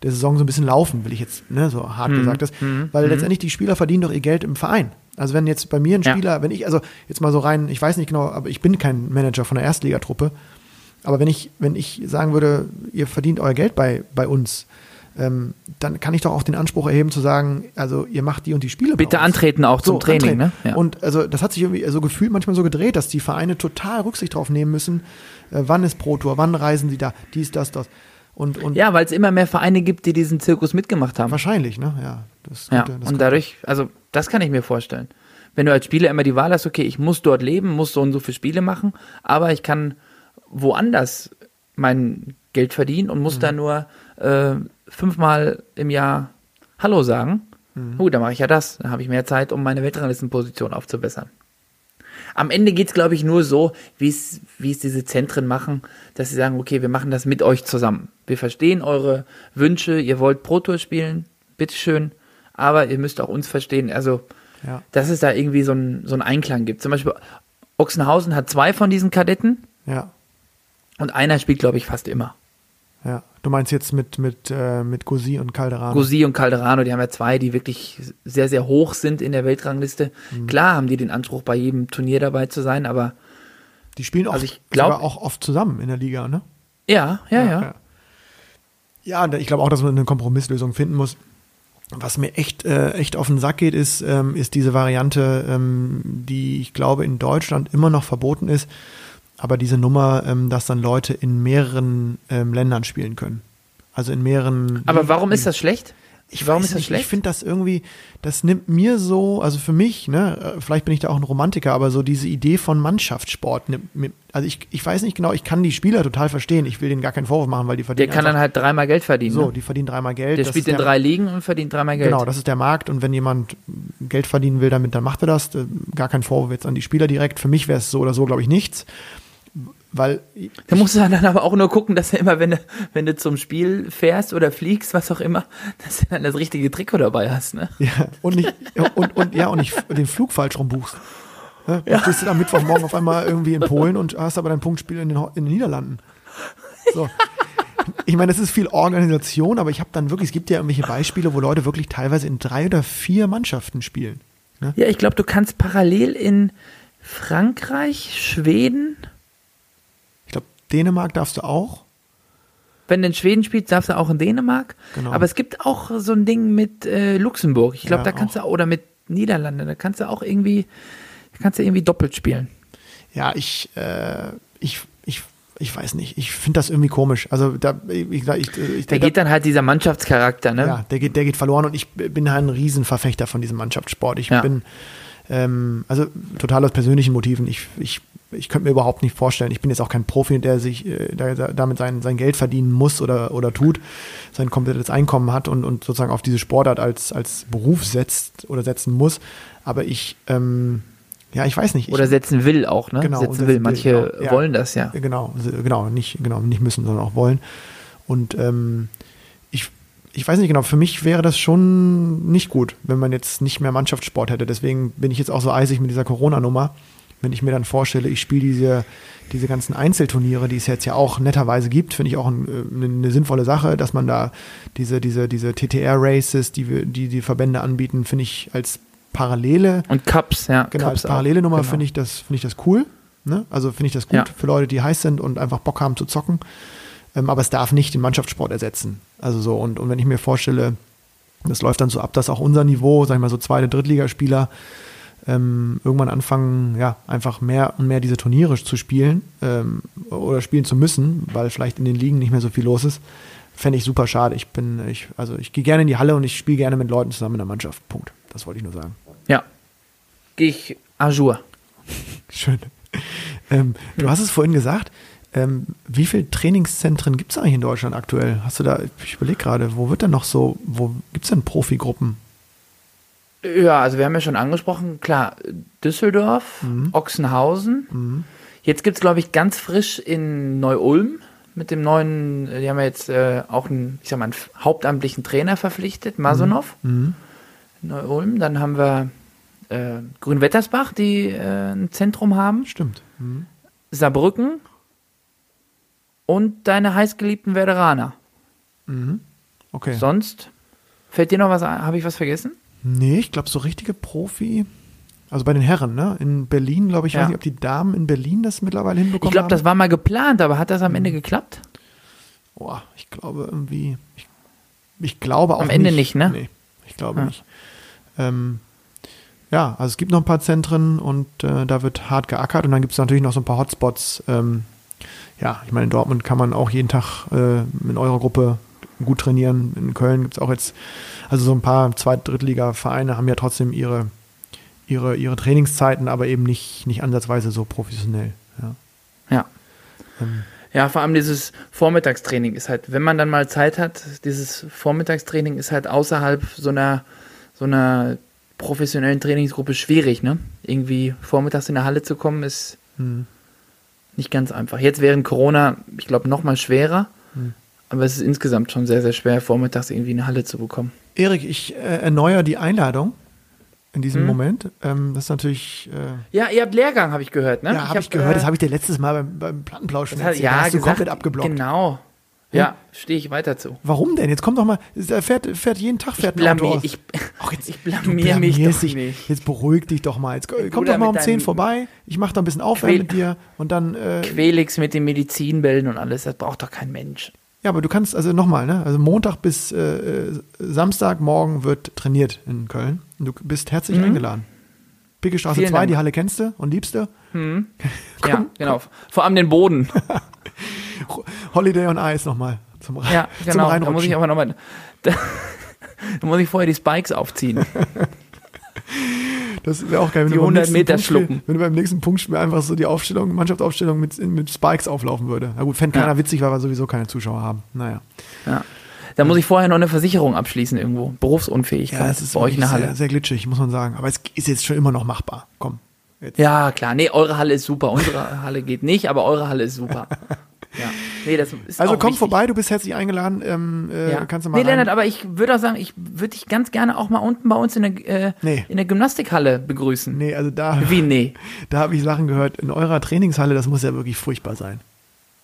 der Saison so ein bisschen laufen, will ich jetzt ne, so hart gesagt ist, weil letztendlich die Spieler verdienen doch ihr Geld im Verein. Also wenn jetzt bei mir ein Ja. Spieler, wenn ich, also jetzt mal so rein, ich weiß nicht genau, aber ich bin kein Manager von der Erstligatruppe, aber wenn ich, wenn ich sagen würde, ihr verdient euer Geld bei, bei uns, ähm, dann kann ich doch auch den Anspruch erheben zu sagen, also ihr macht die und die Spiele. Bitte antreten auch zum Training, antreten. ne? Ja. Und also das hat sich irgendwie so gefühlt manchmal so gedreht, dass die Vereine total Rücksicht drauf nehmen müssen, äh, wann ist Pro Tour, wann reisen sie da, dies, das, das. Und, und Ja, weil es immer mehr Vereine gibt, die diesen Zirkus mitgemacht haben. wahrscheinlich, ne? Ja, das Ja, könnte- das und dadurch, also das kann ich mir vorstellen. Wenn du als Spieler immer die Wahl hast, okay, ich muss dort leben, muss so und so viele Spiele machen, aber ich kann woanders mein Geld verdienen und muss Mhm. da nur äh, fünfmal im Jahr Hallo sagen. Mhm. Gut, dann mache ich ja das. Dann habe ich mehr Zeit, um meine Weltranglistenposition aufzubessern. Am Ende geht es, glaube ich, nur so, wie es diese Zentren machen, dass sie sagen, okay, wir machen das mit euch zusammen. Wir verstehen eure Wünsche, ihr wollt Pro Tour spielen, bitteschön, aber ihr müsst auch uns verstehen. Also, Ja. dass es da irgendwie so ein, so einen Einklang gibt. Zum Beispiel, Ochsenhausen hat zwei von diesen Kadetten Ja, und einer spielt, glaube ich, fast immer. ja. Du meinst jetzt mit, mit, äh, mit Gosi und Calderano. Gosi und Calderano, die haben ja zwei, die wirklich sehr, sehr hoch sind in der Weltrangliste. Mhm. Klar haben die den Anspruch, bei jedem Turnier dabei zu sein, aber Die spielen auch, Also ich glaub- sogar auch oft zusammen in der Liga, ne? ja, ja, ja. Ja, ja und ich glaube auch, dass man eine Kompromisslösung finden muss. Was mir echt, äh, echt auf den Sack geht, ist, ähm, ist diese Variante, ähm, die ich glaube in Deutschland immer noch verboten ist, aber diese Nummer, ähm, dass dann Leute in mehreren ähm, Ländern spielen können. Also in mehreren. Aber warum ist das schlecht? Ich Warum ist das nicht, schlecht? Ich finde das irgendwie, das nimmt mir so, also für mich, ne, äh, vielleicht bin ich da auch ein Romantiker, aber so diese Idee von Mannschaftssport, nimmt mir- also ich, ich weiß nicht genau, ich kann die Spieler total verstehen. Ich will denen gar keinen Vorwurf machen, weil die Der verdienen kann dann halt dreimal Geld verdienen. so, ne? die verdienen dreimal Geld. Der spielt in der- drei Ligen und verdient dreimal Geld. Genau, das ist der Markt und wenn jemand Geld verdienen will damit, dann macht er das. Äh, Gar kein Vorwurf jetzt an die Spieler direkt. Für mich wäre es so oder so, glaube ich, nichts. Weil, Da musst du dann aber auch nur gucken, dass du immer, wenn du, wenn du zum Spiel fährst oder fliegst, was auch immer, dass du dann das richtige Trikot dabei hast, ne? ja, und nicht, und, und, ja, und nicht den Flug falsch rumbuchst. Ne? Stehst du am Mittwochmorgen auf einmal irgendwie in Polen und hast aber dein Punktspiel in den, in den Niederlanden. So. Ich meine, es ist viel Organisation, aber ich habe dann wirklich, es gibt ja irgendwelche Beispiele, wo Leute wirklich teilweise in drei oder vier Mannschaften spielen. Ja, ich glaube, du kannst parallel in Frankreich, Schweden, Dänemark darfst du auch. wenn du in Schweden spielst, darfst du auch in Dänemark. Genau. Aber es gibt auch so ein Ding mit äh, Luxemburg. Ich glaube, Ja, da kannst du, oder mit Niederlande, da kannst du auch irgendwie, da kannst du irgendwie doppelt spielen. Ja, ich, äh, ich, ich, ich weiß nicht. Ich finde das irgendwie komisch. Also da, ich, ich, ich, ich Da geht dann halt dieser Mannschaftscharakter, ne? ja, der geht, der geht verloren und ich bin halt ein Riesenverfechter von diesem Mannschaftssport. Ich Ja. bin, ähm, also total aus persönlichen Motiven. Ich, ich, ich könnte mir überhaupt nicht vorstellen. Ich bin jetzt auch kein Profi, der sich äh, da- damit sein, sein Geld verdienen muss oder, oder tut, sein komplettes Einkommen hat und, und sozusagen auf diese Sportart als, als Beruf setzt oder setzen muss. Aber ich, ähm, ja, ich weiß nicht. Ich, Oder setzen will auch, ne? Genau, setzen will. will, Manche genau. Ja. wollen das ja. Genau, genau, nicht, genau, nicht müssen, sondern auch wollen. Und ähm, ich, ich weiß nicht genau, für mich wäre das schon nicht gut, wenn man jetzt nicht mehr Mannschaftssport hätte. Deswegen bin ich jetzt auch so eisig mit dieser Corona-Nummer. Wenn ich mir dann vorstelle, ich spiele diese, diese ganzen Einzelturniere, die es jetzt ja auch netterweise gibt, finde ich auch ein, äh, eine, eine sinnvolle Sache, dass man da diese, diese, diese TTR-Races, die, wir- die die Verbände anbieten, finde ich als Parallele Und Cups, ja. Genau, Cups als parallele auch. Nummer Genau. finde ich das, finde ich das cool. Ne? Also finde ich das gut Ja. für Leute, die heiß sind und einfach Bock haben zu zocken. Ähm, aber es darf nicht den Mannschaftssport ersetzen. Also so, und, und wenn ich mir vorstelle, das läuft dann so ab, dass auch unser Niveau, sag ich mal so zweite, Drittligaspieler, ähm, irgendwann anfangen, ja, einfach mehr und mehr diese Turniere zu spielen ähm, oder spielen zu müssen, weil vielleicht in den Ligen nicht mehr so viel los ist, fände ich super schade. Ich bin, ich, also ich gehe gerne in die Halle und ich spiele gerne mit Leuten zusammen in der Mannschaft. Punkt. Das wollte ich nur sagen. Ja. Gehe ich jour. Schön. Ähm, du hast es vorhin gesagt. Ähm, wie viele Trainingszentren gibt es eigentlich in Deutschland aktuell? Hast du da, ich überlege gerade, wo wird denn noch so, wo gibt es denn Profigruppen? Ja, also wir haben ja schon angesprochen, klar, Düsseldorf, Mhm. Ochsenhausen. Jetzt gibt es, glaube ich, ganz frisch in Neu-Ulm mit dem neuen, die haben ja jetzt äh, auch einen, ich sag mal, einen hauptamtlichen Trainer verpflichtet, Masonov. Mhm. Neu-Ulm. Dann haben wir äh, Grünwettersbach, die äh, ein Zentrum haben. Stimmt. Mhm. Saarbrücken und deine heißgeliebten Werderaner. Mhm. Okay. Sonst fällt dir noch was ein? Habe ich was vergessen? Nee, ich glaube, so richtige Profi. Also bei den Herren, ne? In Berlin, glaube ich, Ja. weiß nicht, ob die Damen in Berlin das mittlerweile hinbekommen Ich glaube, das war mal geplant, aber hat das am Ende geklappt? Boah, ich glaube irgendwie. Ich, ich glaube auch Am Ende nicht, ne? Nee, ich glaube Ja. nicht. Ähm, ja, also es gibt noch ein paar Zentren und äh, da wird hart geackert und dann gibt es natürlich noch so ein paar Hotspots. Ähm, ja, ich meine, in Dortmund kann man auch jeden Tag äh, in eurer Gruppe gut trainieren. In Köln gibt es auch jetzt, also so ein paar Zweit-, Drittliga-Vereine haben ja trotzdem ihre, ihre, ihre Trainingszeiten, aber eben nicht, nicht ansatzweise so professionell. Ja. Ja. Ähm, Ja, vor allem dieses Vormittagstraining ist halt, wenn man dann mal Zeit hat, dieses Vormittagstraining ist halt außerhalb so einer, so einer professionellen Trainingsgruppe schwierig, ne? Irgendwie vormittags in der Halle zu kommen, ist hm. nicht ganz einfach. Jetzt während Corona, ich glaube, noch mal schwerer, Hm. Aber es ist insgesamt schon sehr, sehr schwer, vormittags irgendwie eine Halle zu bekommen. Erik, ich äh, erneuere die Einladung in diesem Hm. Moment. Ähm, das ist natürlich, äh, Ja, ihr habt Lehrgang, habe ich gehört, ne? ja, habe ich gehört, das habe ich dir letztes Mal beim, beim Plattenplausch schon erzählt. ja, hast du gesagt, komplett abgeblockt. Genau. Ja, stehe ich weiter zu. Warum denn? Jetzt komm doch mal, er fährt, fährt jeden Tag fährt ein Blamier, ich, Ach, jetzt, ich du blamier mich doch dich. nicht. Jetzt beruhig dich doch mal. Jetzt komm Bruder, doch mal um mit 10 deinem- vorbei. Ich mache da ein bisschen Aufwärm Quäl- mit dir und dann, äh, Quelix mit den Medizinbällen und alles, das braucht doch kein Mensch. Ja, aber du kannst, also nochmal, ne? Also Montag bis äh, äh, Samstagmorgen wird trainiert in Köln. Und du bist herzlich Mhm. eingeladen. Pickelstraße Vielen 2, Dank. die Halle kennst du und liebst du. ja, genau. Vor allem den Boden. Holiday on Ice nochmal zum, Re Ja, zum genau. Da Reinrutschen. muss ich aber nochmal. Da, Dann muss ich vorher die Spikes aufziehen. Das wäre auch geil, wenn Die du, beim 100 nächsten Meter schlucken. wenn du beim nächsten Punktspiel einfach so die Aufstellung, Mannschaftsaufstellung mit, mit Spikes auflaufen würde. Na gut, fände keiner Ja. witzig, weil wir sowieso keine Zuschauer haben. Naja. Ja. Da muss ich vorher noch eine Versicherung abschließen irgendwo. Berufsunfähigkeit Ja, es ist bei euch wirklich Halle. Sehr, sehr glitschig, muss man sagen. Aber es ist jetzt schon immer noch machbar. Komm. Jetzt. Ja, klar. Nee, eure Halle ist super. Unsere Halle geht nicht, aber eure Halle ist super. Ja. Nee, das ist Also komm wichtig. vorbei, du bist herzlich eingeladen. Ähm, äh, Ja. Kannst du mal nee, Lennart, aber ich würde auch sagen, ich würde dich ganz gerne auch mal unten bei uns in der, äh, Nee. in der Gymnastikhalle begrüßen. Nee, also da, Wie nee? da habe ich Sachen gehört. In eurer Trainingshalle, das muss ja wirklich furchtbar sein.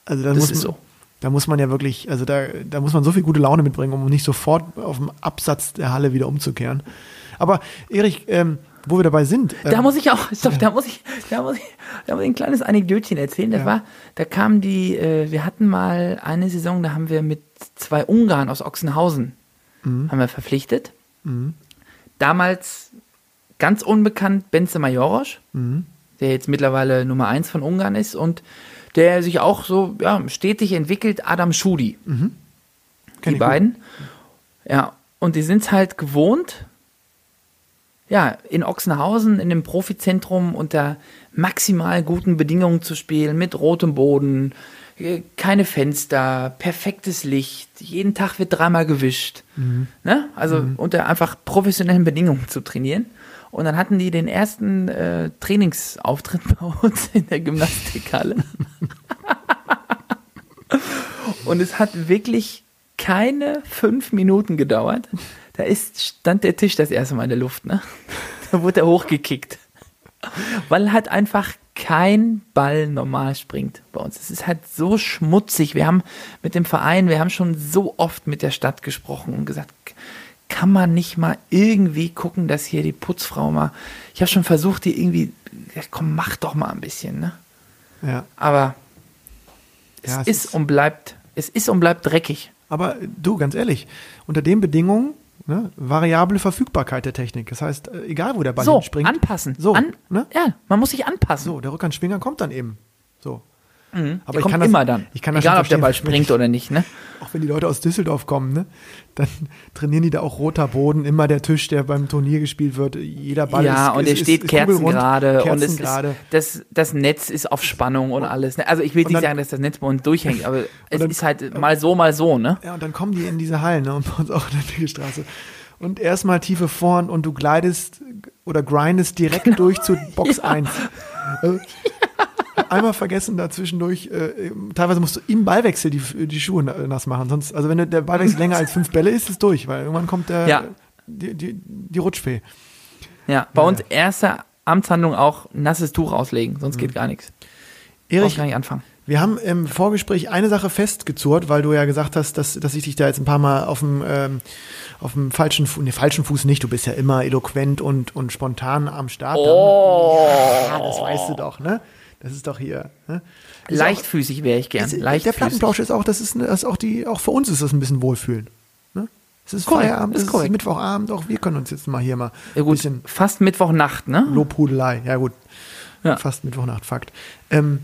Also da Das muss ist man, so. Da muss man ja wirklich, also da, da muss man so viel gute Laune mitbringen, um nicht sofort auf dem Absatz der Halle wieder umzukehren. Aber Erich, ähm, wo wir dabei sind. Da ähm, muss ich auch, stopp, da muss ich, da muss ich, da muss ich ein kleines Anekdötchen erzählen. Das Ja. war, da kam die, äh, wir hatten mal eine Saison, da haben wir mit zwei Ungarn aus Ochsenhausen, Mhm. haben wir verpflichtet. Damals ganz unbekannt Benze Majorosch, Mhm. der jetzt mittlerweile Nummer eins von Ungarn ist und der sich auch so ja, stetig entwickelt, Adam Schudi. kenn die ich gut. beiden. Ja, und die sind es halt gewohnt, ja, in Ochsenhausen in dem Profizentrum unter maximal guten Bedingungen zu spielen, mit rotem Boden, äh, keine Fenster, perfektes Licht, jeden Tag wird dreimal gewischt. Ne? Also unter einfach professionellen Bedingungen zu trainieren. Und dann hatten die den ersten äh, Trainingsauftritt bei uns in der Gymnastikhalle. Und es hat wirklich keine fünf Minuten gedauert. Da ist, stand der Tisch das erste Mal in der Luft, ne? Da wurde er hochgekickt. Weil halt einfach kein Ball normal springt bei uns. Es ist halt so schmutzig. Wir haben mit dem Verein, wir haben schon so oft mit der Stadt gesprochen und gesagt, kann man nicht mal irgendwie gucken, dass hier die Putzfrau mal. Ich habe schon versucht, die irgendwie, ja, komm, mach doch mal ein bisschen, ne? Ja. Aber es, Ja, es ist, ist- und bleibt, es ist und bleibt dreckig. Aber du, ganz ehrlich, unter den Bedingungen, ne, variable Verfügbarkeit der Technik. Das heißt, äh, egal wo der Ball So, hinspringt. anpassen. So, An, ne? Ja, man muss sich anpassen. So, der Rückhandschwinger kommt dann eben. So. Mhm. Aber Der ich kommt kann das- immer dann. ich kann das Egal, ob der Ball springt oder nicht, ne? Auch wenn die Leute aus Düsseldorf kommen, ne, dann trainieren die da auch roter Boden, immer der Tisch, der beim Turnier gespielt wird. Jeder Ball ja, ist und der ist, steht kerzengerade und es ist, das, das Netz ist auf Spannung und alles. Ne? Also ich will Und nicht dann- sagen, dass das Netz bei uns durchhängt, aber es dann- ist halt mal so, mal so, ne? Ja, und dann kommen die in diese Hallen ne, und bei uns auch in der Wiegestraße. Und erstmal tiefe Vorhand und du glidest oder grindest direkt Genau. durch zu Box 1. Also, einmal vergessen da zwischendurch, äh, teilweise musst du im Ballwechsel die, die Schuhe na- nass machen. Sonst, also wenn der Ballwechsel länger als fünf Bälle ist, ist es durch, weil irgendwann kommt der, Ja. die, die, die Rutschfee. Ja, bei Ja, uns erste Amtshandlung auch nasses Tuch auslegen, sonst Mhm. geht gar nichts. Erich, gar nicht anfangen. Wir haben im Vorgespräch eine Sache festgezurrt, weil du ja gesagt hast, dass, dass ich dich da jetzt ein paar Mal auf dem, ähm, auf dem falschen Fuß, nee, falschen Fuß nicht, du bist ja immer eloquent und, und spontan am Start. Oh. Ja, das weißt du doch, ne? Das ist doch hier. Ne? Ist Leichtfüßig wäre ich gern. das, der. Plattenplausch ist auch, das ist, das ist auch die, auch für uns ist das ein bisschen Wohlfühlen. Ne? Es ist Korrekt, Feierabend, ist es ist. Mittwochabend, auch wir können uns jetzt mal hier mal Ja ein gut, bisschen fast Mittwochnacht, ne? Lobhudelei. Ja, gut. Ja. Fast Mittwochnacht, Fakt. Ähm,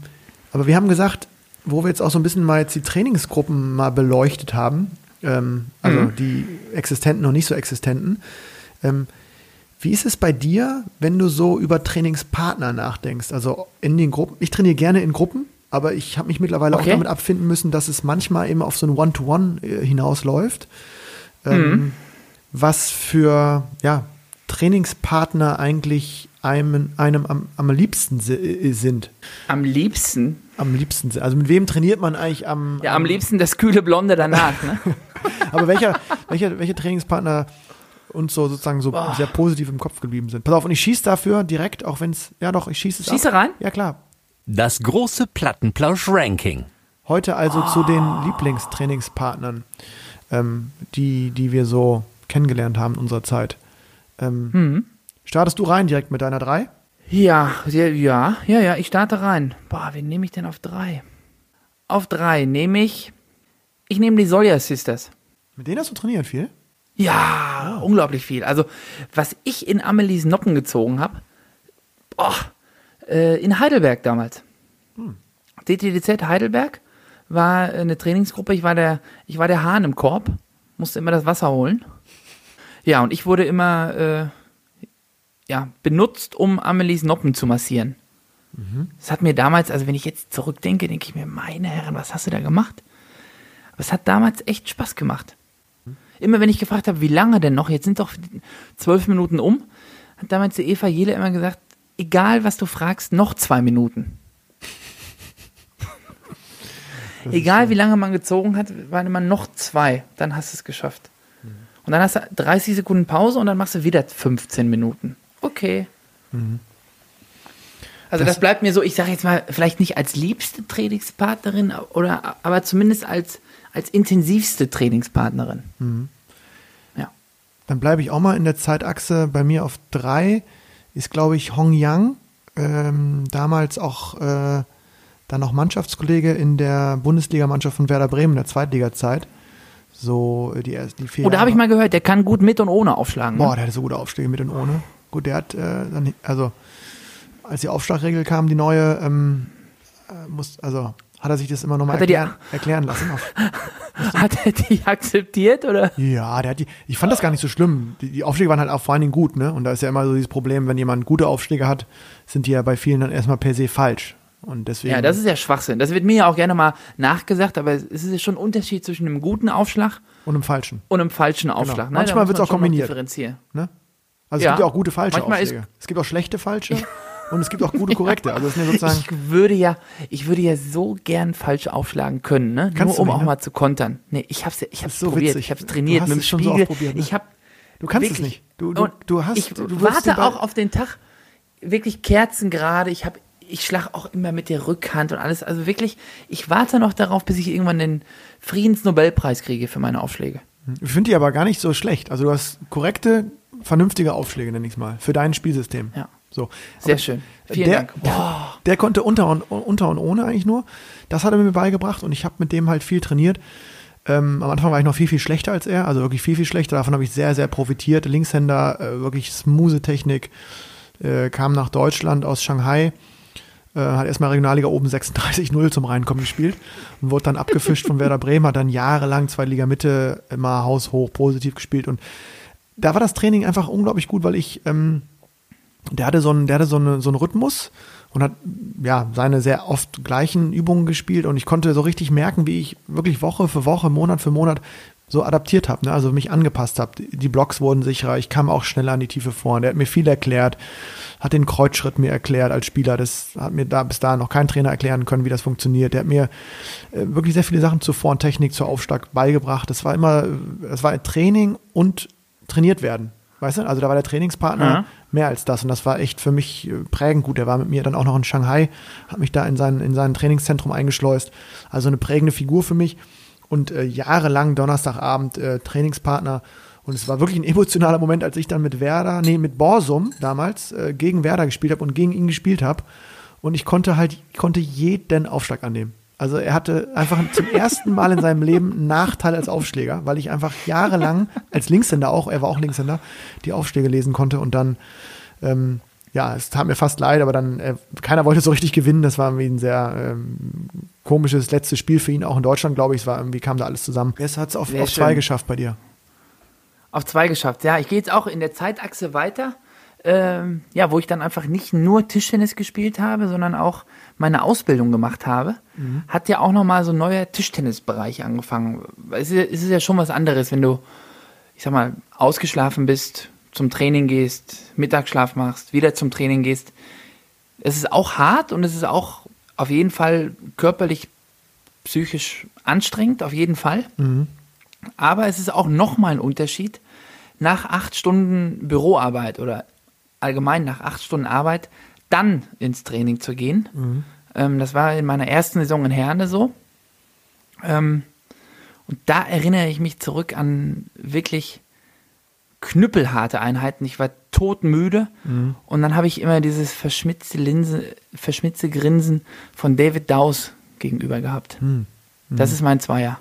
aber wir haben gesagt, wo wir jetzt auch so ein bisschen mal jetzt die Trainingsgruppen mal beleuchtet haben, ähm, also Mhm. die existenten und nicht so existenten. Ähm, wie ist es bei dir, wenn du so über Trainingspartner nachdenkst? Also in den Gruppen. Ich trainiere gerne in Gruppen, aber ich habe mich mittlerweile auch Okay. damit abfinden müssen, dass es manchmal eben auf so ein One-to-One äh, hinausläuft. Mhm. Ähm, Was für ja, Trainingspartner eigentlich einem, einem am, am liebsten äh, sind. Am liebsten, Am liebsten sind. Also mit wem trainiert man eigentlich am. ja, am liebsten das kühle Blonde danach, ne? Aber welcher, welcher, welche Trainingspartner uns so sozusagen so sehr positiv im Kopf geblieben sind. Pass auf, und ich schieße dafür direkt, auch wenn es. Ja, doch, ich schieße es Schieße ab. rein? Ja, klar. Das große Plattenplausch-Ranking. Heute also zu den Lieblingstrainingspartnern, ähm, die, die wir so kennengelernt haben in unserer Zeit. Ähm, Mhm. Startest du rein direkt mit deiner 3? Ja, ja, ja, ja, ich starte rein. Boah, wen nehme ich denn auf drei? Auf drei nehme ich, ich nehme die Solja Sisters. Mit denen hast du trainiert viel? Ja, unglaublich viel. Also, was ich in Amelies Noppen gezogen habe, äh, in Heidelberg damals. DTDZ Heidelberg war eine Trainingsgruppe. Ich war der, ich war der Hahn im Korb, musste immer das Wasser holen. Ja, und ich wurde immer äh, ja, benutzt, um Amelies Noppen zu massieren. Das hat mir damals, also wenn ich jetzt zurückdenke, denke ich mir, meine Herren, was hast du da gemacht? Aber es hat damals echt Spaß gemacht. Immer wenn ich gefragt habe, wie lange denn noch, jetzt sind doch zwölf Minuten um, hat damals die Eva Jele immer gesagt, egal was du fragst, noch zwei Minuten. egal wie lange man gezogen hat, waren immer noch zwei, dann hast du es geschafft. Und dann hast du 30 Sekunden Pause und dann machst du wieder 15 Minuten. Okay. Also das, bleibt mir so, ich sage jetzt mal, vielleicht nicht als liebste Trainingspartnerin, oder, aber zumindest als, als intensivste Trainingspartnerin. Ja. Dann bleibe ich auch mal in der Zeitachse. Bei mir auf drei ist, glaube ich, Hong Yang. Ähm, damals auch äh, dann noch Mannschaftskollege in der Bundesligamannschaft von Werder Bremen in der Zweitliga-Zeit. So äh, die, die vier Oder habe ich mal gehört, der kann gut mit und ohne aufschlagen. Ne? Boah, der hatte so gute Aufschläge mit und ohne. Gut, der hat äh, dann, also als die Aufschlagregel kam, die neue, ähm, äh, muss, also hat er sich das immer nochmal er die- erklären, lassen. Auf, Hat er die akzeptiert oder? ja, der hat die, ich fand das gar nicht so schlimm. Die, die Aufschläge waren halt auch vor allen Dingen gut, ne? Und da ist ja immer so dieses Problem, wenn jemand gute Aufschläge hat, sind die ja bei vielen dann erstmal per se falsch. Und deswegen. Ja, das ist ja Schwachsinn. Das wird mir ja auch gerne mal nachgesagt, aber es ist ja schon ein Unterschied zwischen einem guten Aufschlag und im Falschen. und einem falschen Aufschlag. Ne? Manchmal wird's man auch kombiniert. Differenzieren. Ne? Also Ja. es gibt ja auch gute falsche Manchmal Aufschläge. Es gibt auch schlechte falsche und es gibt auch gute korrekte. Also das sind ja sozusagen. Ich würde ja, ich würde ja so gern falsch aufschlagen können, ne? Kannst Nur um nicht, auch ne? mal zu kontern. Nee, ich hab's, ich hab's ist so probiert, witzig. ich hab's trainiert mit dem es schon so Spiegel. oft probiert, ne? Ich hab Du kannst es wirklich- nicht. Du, du, du hast. ich du warte auch auf den Tag, wirklich kerzengerade. Ich habe, ich schlag auch immer mit der Rückhand und alles. Also wirklich, ich warte noch darauf, bis ich irgendwann den Friedensnobelpreis kriege für meine Aufschläge. Ich finde die aber gar nicht so schlecht. Also du hast korrekte, vernünftige Aufschläge, nenne ich es mal, für dein Spielsystem. Ja. So. Sehr Aber schön. Vielen der, Dank. Boah. Der konnte unter und, unter und ohne eigentlich nur. Das hat er mir beigebracht und ich habe mit dem halt viel trainiert. Ähm, am Anfang war ich noch viel, viel schlechter als er, also wirklich viel, viel schlechter. Davon habe ich sehr, sehr profitiert. Linkshänder, äh, wirklich smooth Technik, äh, kam nach Deutschland aus Shanghai, äh, hat erstmal Regionalliga oben 36-0 zum Reinkommen gespielt und wurde dann abgefischt von Werder Bremen, hat dann jahrelang Zweitliga Mitte immer haushoch positiv gespielt und da war das Training einfach unglaublich gut, weil ich, ähm, der hatte so einen, der hatte so, eine, so einen Rhythmus und hat ja seine sehr oft gleichen Übungen gespielt und ich konnte so richtig merken, wie ich wirklich Woche für Woche, Monat für Monat so adaptiert habe, ne? also mich angepasst habe. Die- Blocks wurden sicherer, ich kam auch schneller an die Tiefe vor. Und der hat mir viel erklärt, hat den Kreuzschritt mir erklärt als Spieler. Das hat mir da bis dahin noch kein Trainer erklären können, wie das funktioniert. Der hat mir äh, wirklich sehr viele Sachen zur Vor- und Technik, zur Aufschlag beigebracht. Das war immer, das war Training und trainiert werden. Weißt du? Also da war der Trainingspartner Ja. mehr als das. Und das war echt für mich äh, prägend gut. Der war mit mir dann auch noch in Shanghai, hat mich da in sein, in sein Trainingszentrum eingeschleust. Also eine prägende Figur für mich. Und äh, jahrelang Donnerstagabend äh, Trainingspartner. Und es war wirklich ein emotionaler Moment, als ich dann mit Werder, nee, mit Borsum damals äh, gegen Werder gespielt habe und gegen ihn gespielt habe. Und ich konnte halt, konnte jeden Aufschlag annehmen. Also er hatte einfach zum ersten Mal in seinem Leben einen Nachteil als Aufschläger, weil ich einfach jahrelang als Linkshänder auch, er war auch Linkshänder, die Aufschläge lesen konnte und dann, ähm, ja, es tat mir fast leid, aber dann, äh, keiner wollte so richtig gewinnen. Das war irgendwie ein sehr ähm, komisches letztes Spiel für ihn, auch in Deutschland, glaube ich. Es war irgendwie, kam da alles zusammen. Jetzt hat es auf, auf zwei geschafft bei dir. Auf zwei geschafft. Ja, ich gehe jetzt auch in der Zeitachse weiter. Ähm, ja, wo ich dann einfach nicht nur Tischtennis gespielt habe, sondern auch meine Ausbildung gemacht habe, hat ja auch nochmal so ein neuer Tischtennisbereich angefangen. Es ist, es ist ja schon was anderes, wenn du, ich sag mal, ausgeschlafen bist, zum Training gehst, Mittagsschlaf machst, wieder zum Training gehst. Es ist auch hart und es ist auch auf jeden Fall körperlich, psychisch anstrengend, auf jeden Fall. Aber es ist auch nochmal ein Unterschied, nach acht Stunden Büroarbeit oder allgemein nach acht Stunden Arbeit dann ins Training zu gehen. Ähm, das war in meiner ersten Saison in Herne so. Ähm, und da erinnere ich mich zurück an wirklich knüppelharte Einheiten. Ich war todmüde und dann habe ich immer dieses verschmitzte Linse, verschmitzte Grinsen von David Dawes gegenüber gehabt. Das ist mein Zweier.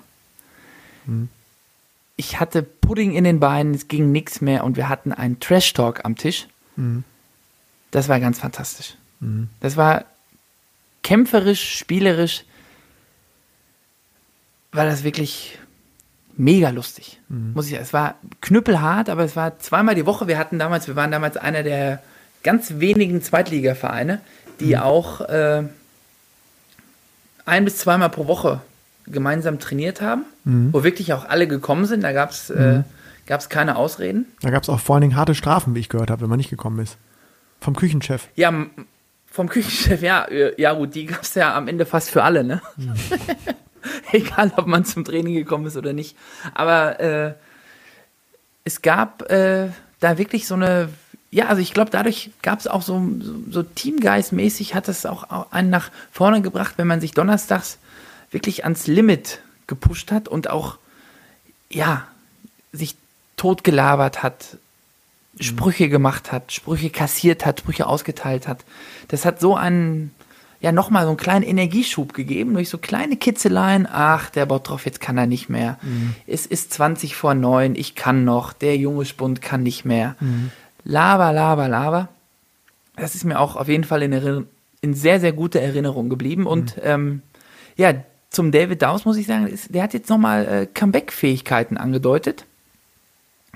Ich hatte Pudding in den Beinen, es ging nichts mehr und wir hatten einen Trash-Talk am Tisch. Das war ganz fantastisch. Das war kämpferisch, spielerisch, war das wirklich mega lustig. Muss ich sagen. Es war knüppelhart, aber es war zweimal die Woche. Wir hatten damals, wir waren damals einer der ganz wenigen Zweitligavereine, die auch äh, ein bis zweimal pro Woche gemeinsam trainiert haben, wo wirklich auch alle gekommen sind. Da gab es äh, gab's keine Ausreden. Da gab es auch vor allen Dingen harte Strafen, wie ich gehört habe, wenn man nicht gekommen ist. Vom Küchenchef. Ja, vom Küchenchef, ja, äh, ja gut, die gab es ja am Ende fast für alle, ne? Egal, ob man zum Training gekommen ist oder nicht. Aber äh, es gab äh, da wirklich so eine, ja, also ich glaube, dadurch gab es auch so, so, so Teamgeist-mäßig hat es auch auch einen nach vorne gebracht, wenn man sich donnerstags wirklich ans Limit gepusht hat und auch, ja, sich totgelabert hat, Sprüche gemacht hat, Sprüche kassiert hat, Sprüche ausgeteilt hat. Das hat so einen, ja, nochmal so einen kleinen Energieschub gegeben durch so kleine Kitzeleien. Ach, der Bottroff, jetzt kann er nicht mehr. Es ist 20 vor 9, ich kann noch. Der junge Spund kann nicht mehr. Laber, laber, laber. Das ist mir auch auf jeden Fall in, Erinner- in sehr, sehr guter Erinnerung geblieben. Und ähm, ja, zum David Daus muss ich sagen, ist, der hat jetzt nochmal äh, Comeback-Fähigkeiten angedeutet.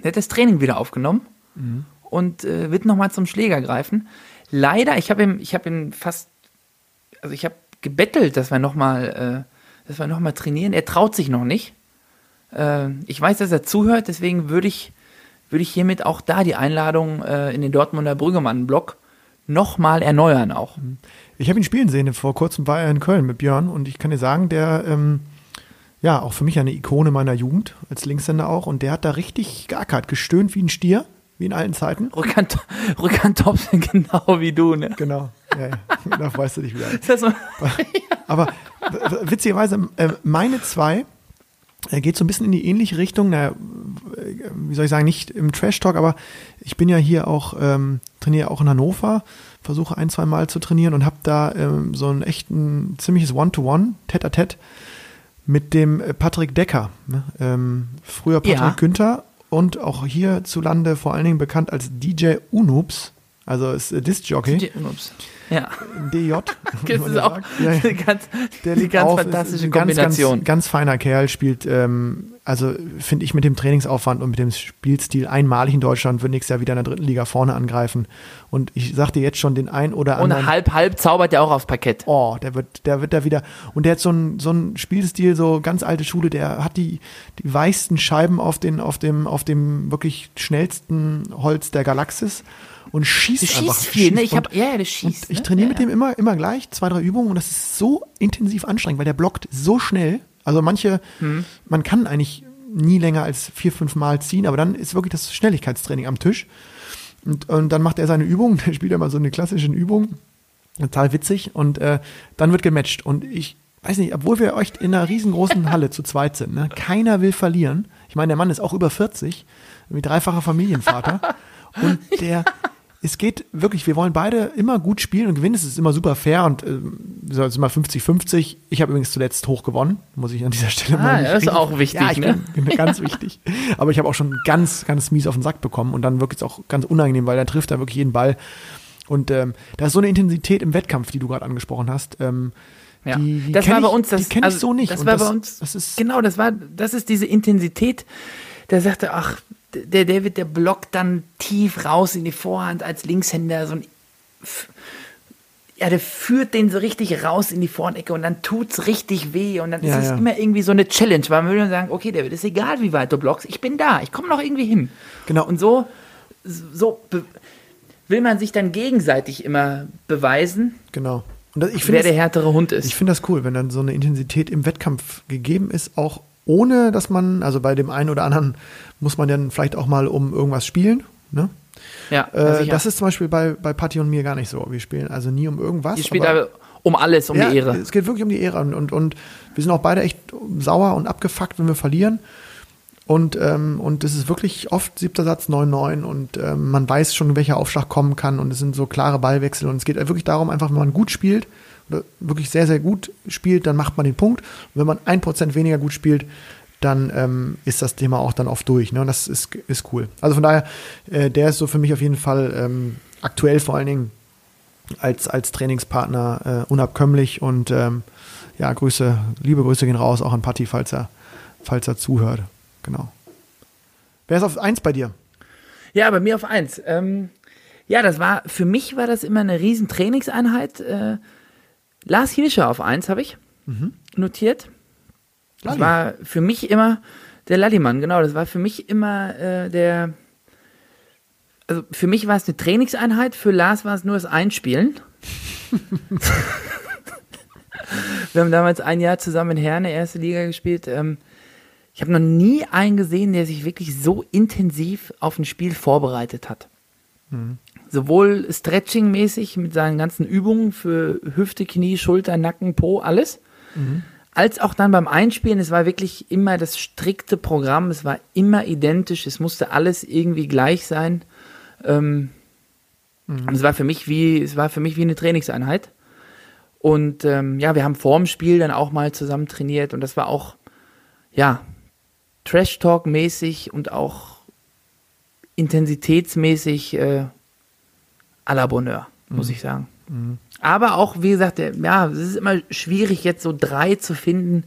Der hat das Training wieder aufgenommen und äh, wird nochmal zum Schläger greifen. Leider, ich habe ihm, ich habe ihn fast, also ich habe gebettelt, dass wir nochmal, äh, dass wir noch mal trainieren. Er traut sich noch nicht. Äh, ich weiß, dass er zuhört, deswegen würde ich, würde ich hiermit auch da die Einladung äh, in den Dortmunder Brüggemann-Blog nochmal erneuern auch. Ich habe ihn spielen sehen, vor kurzem war er in Köln mit Björn und ich kann dir sagen, der, ähm, ja, auch für mich eine Ikone meiner Jugend, als Linkshänder auch, und der hat da richtig geackert, gestöhnt wie ein Stier, wie in alten Zeiten. Rückhand, Rückhand Thompson genau wie du, ne? Genau, ja, ja. da weißt du dich wieder. Aber witzigerweise, äh, meine zwei äh, geht so ein bisschen in die ähnliche Richtung. Na, äh, wie soll ich sagen, nicht im Trash-Talk, aber ich bin ja hier auch, ähm, trainiere auch in Hannover, versuche ein, zwei Mal zu trainieren und habe da ähm, so ein echten, ziemliches One-to-One, Tête-à-Tête mit dem Patrick Decker. Ne? Ähm, früher Patrick Ja. Günther und auch hierzulande vor allen Dingen bekannt als DJ Unups, also ist äh, Disc-Jockey, Ups. Ja, DJ. das ist auch. Ja, ja. eine ganz, Der eine liegt ganz auf, fantastische ein ganz, Kombination. Ganz, ganz feiner Kerl, spielt, ähm, also finde ich mit dem Trainingsaufwand und mit dem Spielstil einmalig in Deutschland, wird nächstes Jahr wieder in der dritten Liga vorne angreifen. Und ich sagte jetzt schon den ein oder Und anderen. halb, halb zaubert er auch aufs Parkett. Oh, der wird, der wird da wieder. Und der hat so einen so einen Spielstil, so ganz alte Schule, der hat die, die weichsten Scheiben auf, den, auf, dem, auf dem wirklich schnellsten Holz der Galaxis und schießt schießt einfach. viel, ne? Ich hab, ja, ja, schießt. und ich ne? trainiere ja, mit dem immer, immer gleich, zwei, drei Übungen und das ist so intensiv anstrengend, weil der blockt so schnell. Also manche, Mhm. man kann eigentlich nie länger als vier, fünf Mal ziehen, aber dann ist wirklich das Schnelligkeitstraining am Tisch. Und, und dann macht er seine Übung, der spielt immer so eine klassische Übung, total witzig und äh, dann wird gematcht und ich weiß nicht, obwohl wir echt in einer riesengroßen Halle zu zweit sind, ne? keiner will verlieren. Ich meine, der Mann ist auch über 40, wie dreifacher Familienvater und der es geht wirklich, wir wollen beide immer gut spielen und gewinnen. Es ist immer super fair und äh, es ist immer 50-50. Ich habe übrigens zuletzt hoch gewonnen, muss ich an dieser Stelle Ah, mal. ja, das ist auch wichtig, Ja, ich ne? bin, bin ganz wichtig. Aber ich habe auch schon ganz, ganz mies auf den Sack bekommen und dann wirklich es auch ganz unangenehm, weil dann trifft er wirklich jeden Ball. Und ähm, da ist so eine Intensität im Wettkampf, die du gerade angesprochen hast. Ähm, Ja. die, die das war bei ich, uns das. Die kenne ich also, so nicht. Das Und war bei uns. Das ist, genau, das war, das ist diese Intensität. Der sagte, ach, der David, der blockt dann tief raus in die Vorhand als Linkshänder, so ein, ja, der führt den so richtig raus in die Vorhandecke und dann tut's richtig weh und dann Ja, ist es ja. immer irgendwie so eine Challenge, weil man würde sagen, okay, David, ist egal, wie weit du blockst, ich bin da, ich komme noch irgendwie hin. Genau. Und so, so will man sich dann gegenseitig immer beweisen, genau. Und das, ich wer der härtere Hund ist. ich finde das cool, wenn dann so eine Intensität im Wettkampf gegeben ist, auch ohne, dass man, also bei dem einen oder anderen muss man dann vielleicht auch mal um irgendwas spielen. Ne? ja, Äh, das ist zum Beispiel bei, bei Patti und mir gar nicht so. Wir spielen also nie um irgendwas. Ihr spielt aber um alles, um ja, die Ehre. Es geht wirklich um die Ehre. Und, und, und wir sind auch beide echt sauer und abgefuckt, wenn wir verlieren. Und, ähm, und das ist wirklich oft siebter Satz 9-9 und ähm, man weiß schon, welcher Aufschlag kommen kann und es sind so klare Ballwechsel und es geht wirklich darum, einfach, wenn man gut spielt wirklich sehr, sehr gut spielt, dann macht man den Punkt. Und wenn man ein Prozent weniger gut spielt, dann ähm, ist das Thema auch dann oft durch. Ne? Und das ist, ist cool. Also von daher, äh, der ist so für mich auf jeden Fall ähm, aktuell vor allen Dingen als, als Trainingspartner äh, unabkömmlich und ähm, ja, Grüße, liebe Grüße gehen raus auch an Patti, falls er, falls er zuhört. genau. Wer ist auf eins bei dir? Ja, bei mir auf eins. Ähm, ja, das war, für mich war das immer eine riesen Trainingseinheit. Äh, Lars Hirscher auf eins habe ich notiert. Das Lalli. war für mich immer der Lallimann, genau. Das war für mich immer äh, der. Also für mich war es eine Trainingseinheit, für Lars war es nur das Einspielen. Wir haben damals ein Jahr zusammen in Herne, erste Liga gespielt. Ähm, ich habe noch nie einen gesehen, der sich wirklich so intensiv auf ein Spiel vorbereitet hat. Sowohl Stretching-mäßig mit seinen ganzen Übungen für Hüfte, Knie, Schulter, Nacken, Po, alles, als auch dann beim Einspielen. Es war wirklich immer das strikte Programm, es war immer identisch, es musste alles irgendwie gleich sein. Ähm, und Es war für mich wie, es war für mich wie eine Trainingseinheit. Und ähm, ja, wir haben vor dem Spiel dann auch mal zusammen trainiert und das war auch, ja, Trash-Talk-mäßig und auch intensitätsmäßig äh, à la Bonheur, muss ich sagen. Aber auch, wie gesagt, ja, es ist immer schwierig, jetzt so drei zu finden.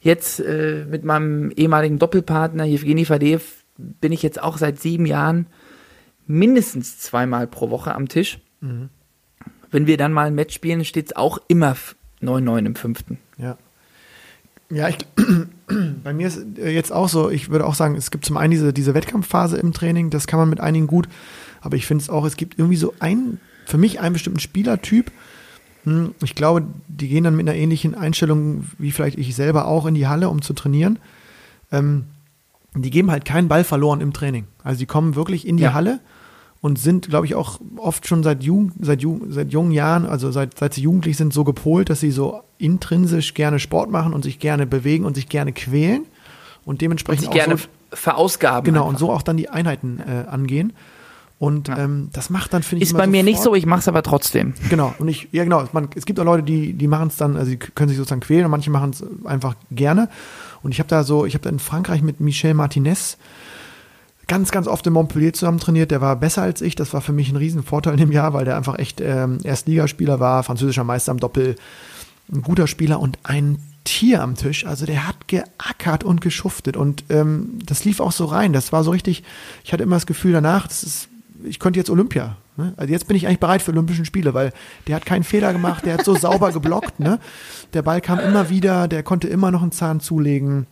Jetzt äh, mit meinem ehemaligen Doppelpartner Evgeny Fadeev bin ich jetzt auch seit sieben Jahren mindestens zweimal pro Woche am Tisch. Wenn wir dann mal ein Match spielen, steht es auch immer 9-9 im fünften. Ja. Ja, ich, bei mir ist äh, jetzt auch so, ich würde auch sagen, es gibt zum einen diese, diese Wettkampfphase im Training, das kann man mit einigen gut, aber ich finde es auch, es gibt irgendwie so einen, für mich einen bestimmten Spielertyp, hm, ich glaube, die gehen dann mit einer ähnlichen Einstellung wie vielleicht ich selber auch in die Halle, um zu trainieren. Ähm, die geben halt keinen Ball verloren im Training. Also die kommen wirklich in die Ja. Halle und sind, glaube ich, auch oft schon seit, Jugend, seit, Ju- seit jungen Jahren, also seit, seit sie jugendlich sind, so gepolt, dass sie so intrinsisch gerne Sport machen und sich gerne bewegen und sich gerne quälen und dementsprechend sich auch gerne so, verausgaben. genau einfach. und so auch dann die Einheiten äh, angehen. Und Ja. ähm, das macht dann, finde ich, Ist immer bei mir nicht sofort- so, ich mache es aber trotzdem. Genau, und ich, ja genau, man, es gibt auch Leute, die, die machen es dann, also die können sich sozusagen quälen und manche machen es einfach gerne. Und ich habe da so, ich habe da in Frankreich mit Michel Martinez ganz, ganz oft in Montpellier zusammen trainiert. Der war besser als ich, das war für mich ein Riesenvorteil in dem Jahr, weil der einfach echt ähm, Erstligaspieler war, französischer Meister am Doppel, ein guter Spieler und ein Tier am Tisch. Also der hat geackert und geschuftet und ähm, das lief auch so rein. Das war so richtig, ich hatte immer das Gefühl danach, das ist, ich könnte jetzt Olympia. Ne? Also jetzt bin ich eigentlich bereit für Olympischen Spiele, weil der hat keinen Fehler gemacht, der hat so sauber geblockt. Ne? Der Ball kam immer wieder, der konnte immer noch einen Zahn zulegen.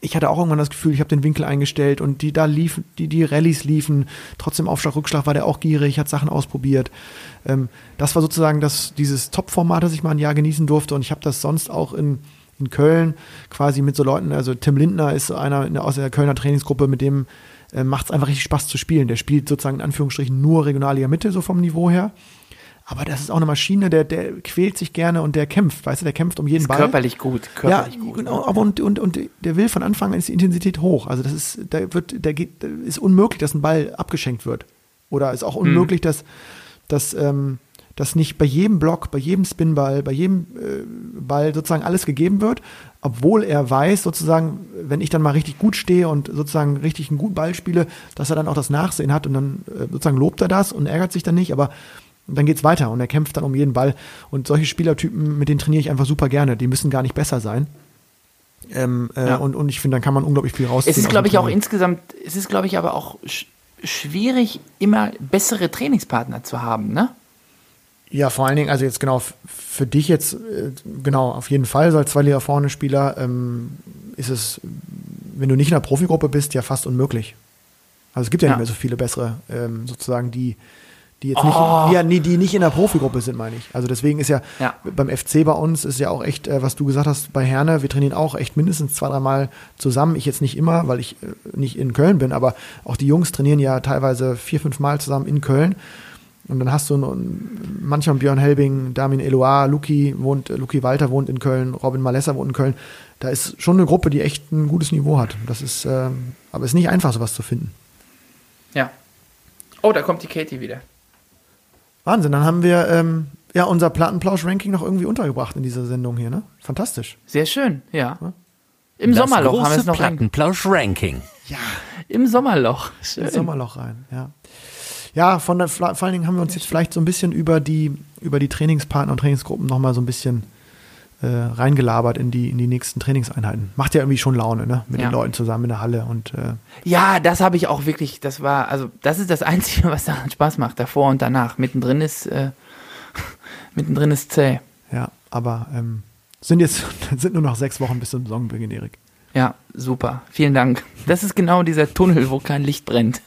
Ich hatte auch irgendwann das Gefühl, ich habe den Winkel eingestellt und die da liefen, die, die Rallyes liefen. Trotzdem Aufschlag, Rückschlag war der auch gierig, hat Sachen ausprobiert. Ähm, das war sozusagen das, dieses Top-Format, das ich mal ein Jahr genießen durfte. Und ich habe das sonst auch in, in Köln quasi mit so Leuten, also Tim Lindner ist einer aus der Kölner Trainingsgruppe, mit dem äh, macht es einfach richtig Spaß zu spielen. Der spielt sozusagen in Anführungsstrichen nur Regionalliga Mitte, so vom Niveau her. Aber das ist auch eine Maschine, der, der quält sich gerne und der kämpft, weißt du, der kämpft um jeden Ist Ball. körperlich gut. Körperlich ja, gut. genau, aber und, und, und der will von Anfang an ist die Intensität hoch. Also das ist, da wird, der geht, ist unmöglich, dass ein Ball abgeschenkt wird. Oder ist auch Hm. unmöglich, dass, dass, ähm, dass nicht bei jedem Block, bei jedem Spinball, bei jedem äh, Ball sozusagen alles gegeben wird, obwohl er weiß, sozusagen, wenn ich dann mal richtig gut stehe und sozusagen richtig einen guten Ball spiele, dass er dann auch das Nachsehen hat und dann äh, sozusagen lobt er das und ärgert sich dann nicht, aber dann geht's weiter und er kämpft dann um jeden Ball. Und solche Spielertypen, mit denen trainiere ich einfach super gerne. Die müssen gar nicht besser sein. Ähm, äh, Ja. und, und ich finde, dann kann man unglaublich viel rausziehen. Es ist, glaube ich, auch insgesamt, es ist, glaube ich, aber auch sch schwierig, immer bessere Trainingspartner zu haben, ne? Ja, vor allen Dingen, also jetzt genau für dich jetzt, äh, genau, auf jeden Fall, so als Zweitliga vorne Spieler, ähm, ist es, wenn du nicht in der Profigruppe bist, ja fast unmöglich. Also es gibt ja, Ja. nicht mehr so viele bessere, ähm, sozusagen, die, die jetzt Oh. nicht, ja, nee, die nicht in der Profigruppe sind, meine ich. Also deswegen ist ja, Ja. beim FC bei uns ist ja auch echt, äh, was du gesagt hast, bei Herne, wir trainieren auch echt mindestens zwei, dreimal zusammen. Ich jetzt nicht immer, weil ich äh, nicht in Köln bin, aber auch die Jungs trainieren ja teilweise vier, fünf Mal zusammen in Köln. Und dann hast du einen, manchmal Björn Helbing, Damin Eloa, Luki wohnt, äh, Luki Walter wohnt in Köln, Robin Malessa wohnt in Köln. Da ist schon eine Gruppe, die echt ein gutes Niveau hat. Das ist, ähm, aber es ist nicht einfach, sowas zu finden. Ja. Oh, da kommt die Katie wieder. Wahnsinn, dann haben wir ähm, ja unser Plattenplausch-Ranking noch irgendwie untergebracht in dieser Sendung hier, ne? Fantastisch. Sehr schön, ja. Im Das Sommerloch haben wir große es noch. Plattenplausch-Ranking. Im Sommerloch. Schön. ins Sommerloch rein, ja. Ja, von der, vor allen Dingen haben wir uns jetzt vielleicht so ein bisschen über die, über die Trainingspartner und Trainingsgruppen nochmal so ein bisschen äh, reingelabert in die, in die nächsten Trainingseinheiten. Macht ja irgendwie schon Laune, ne? Mit Ja. den Leuten zusammen in der Halle und äh, Ja, das habe ich auch wirklich, das war, also das ist das Einzige, was daran Spaß macht, davor und danach. Mittendrin ist, äh, mittendrin ist zäh. ja, aber ähm, sind jetzt sind nur noch sechs Wochen bis zum Saisonbeginn, Erik. Ja, super. Vielen Dank. Das ist genau dieser Tunnel, wo kein Licht brennt.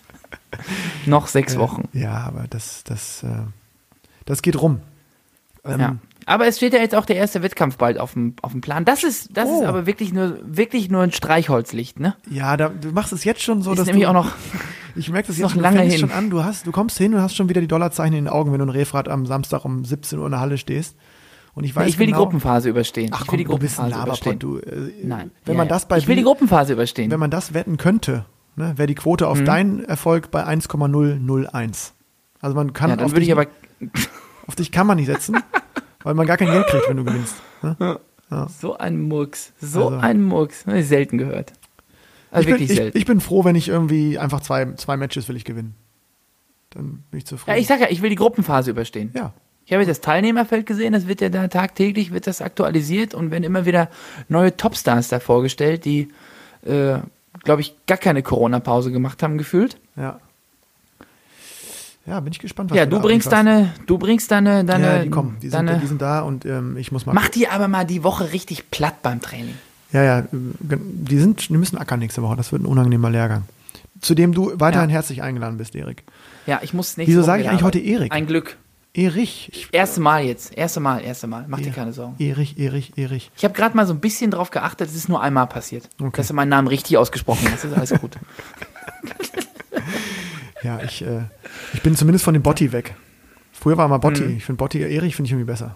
Noch sechs Wochen. Äh, ja, aber das, das, äh, das geht rum. Ähm, Ja. Aber es steht ja jetzt auch der erste Wettkampf bald auf dem, auf dem Plan. Das ist, das Oh. ist aber wirklich nur, wirklich nur ein Streichholzlicht, ne? Ja, da, du machst es jetzt schon so, ist dass nämlich du, auch noch, ich merke das ist noch jetzt schon, lange hin. schon an, du hast, du kommst hin und hast schon wieder die Dollarzeichen in den Augen, wenn du in Refrat am Samstag um 17 Uhr in der Halle stehst. Und ich weiß ich will die genau, Gruppenphase überstehen. Ach ich komm, will die du bist ein Gruppenphase überstehen. du. Äh, Nein. Wenn ja, man das bei ich will die Gruppenphase überstehen. wenn man das wetten könnte, ne, wäre die Quote auf deinen Erfolg bei 1,001. Also man kann ja, dann würde ich aber, auf dich kann man nicht setzen, weil man gar kein Geld kriegt, wenn du gewinnst. Ne? so ein Murks, so Also- ein Murks. Habe ich selten gehört. Also ich, bin, wirklich ich, selten. ich bin froh, wenn ich irgendwie einfach zwei, zwei Matches will ich gewinnen. Dann bin ich zufrieden. ja, ich sag ja, ich will die Gruppenphase überstehen. ja. Ich habe jetzt das Teilnehmerfeld gesehen, das wird ja da tagtäglich, wird das aktualisiert und werden immer wieder neue Topstars da vorgestellt, die, äh, glaube ich, gar keine Corona-Pause gemacht haben, gefühlt. Ja. Ja, bin ich gespannt, was Ja, du bringst deine, du bringst deine, deine, Ja, die kommen, die sind, deine die sind da und ähm, ich muss mal. mach die aber mal die Woche richtig platt beim Training. Ja, ja, die sind, die müssen ackern nächste Woche. Das wird ein unangenehmer Lehrgang. Zu dem du weiterhin Ja. herzlich eingeladen bist, Erik. Ja, ich muss nächste Wieso sage ich eigentlich heute. Erik? Ein Glück. Erich. Ich, Erste Mal jetzt. Erste Mal, erste Mal. Mach dir Ja. keine Sorgen. Erich, Erich, Erich. Ich habe gerade mal so ein bisschen drauf geachtet, es ist nur einmal passiert. Okay. Dass du meinen Namen richtig ausgesprochen hast. Das ist alles gut. Ja, ich, äh, ich bin zumindest von dem Botti weg. Früher war mal Botti. Mhm. Ich finde Botti, Erich finde ich irgendwie besser.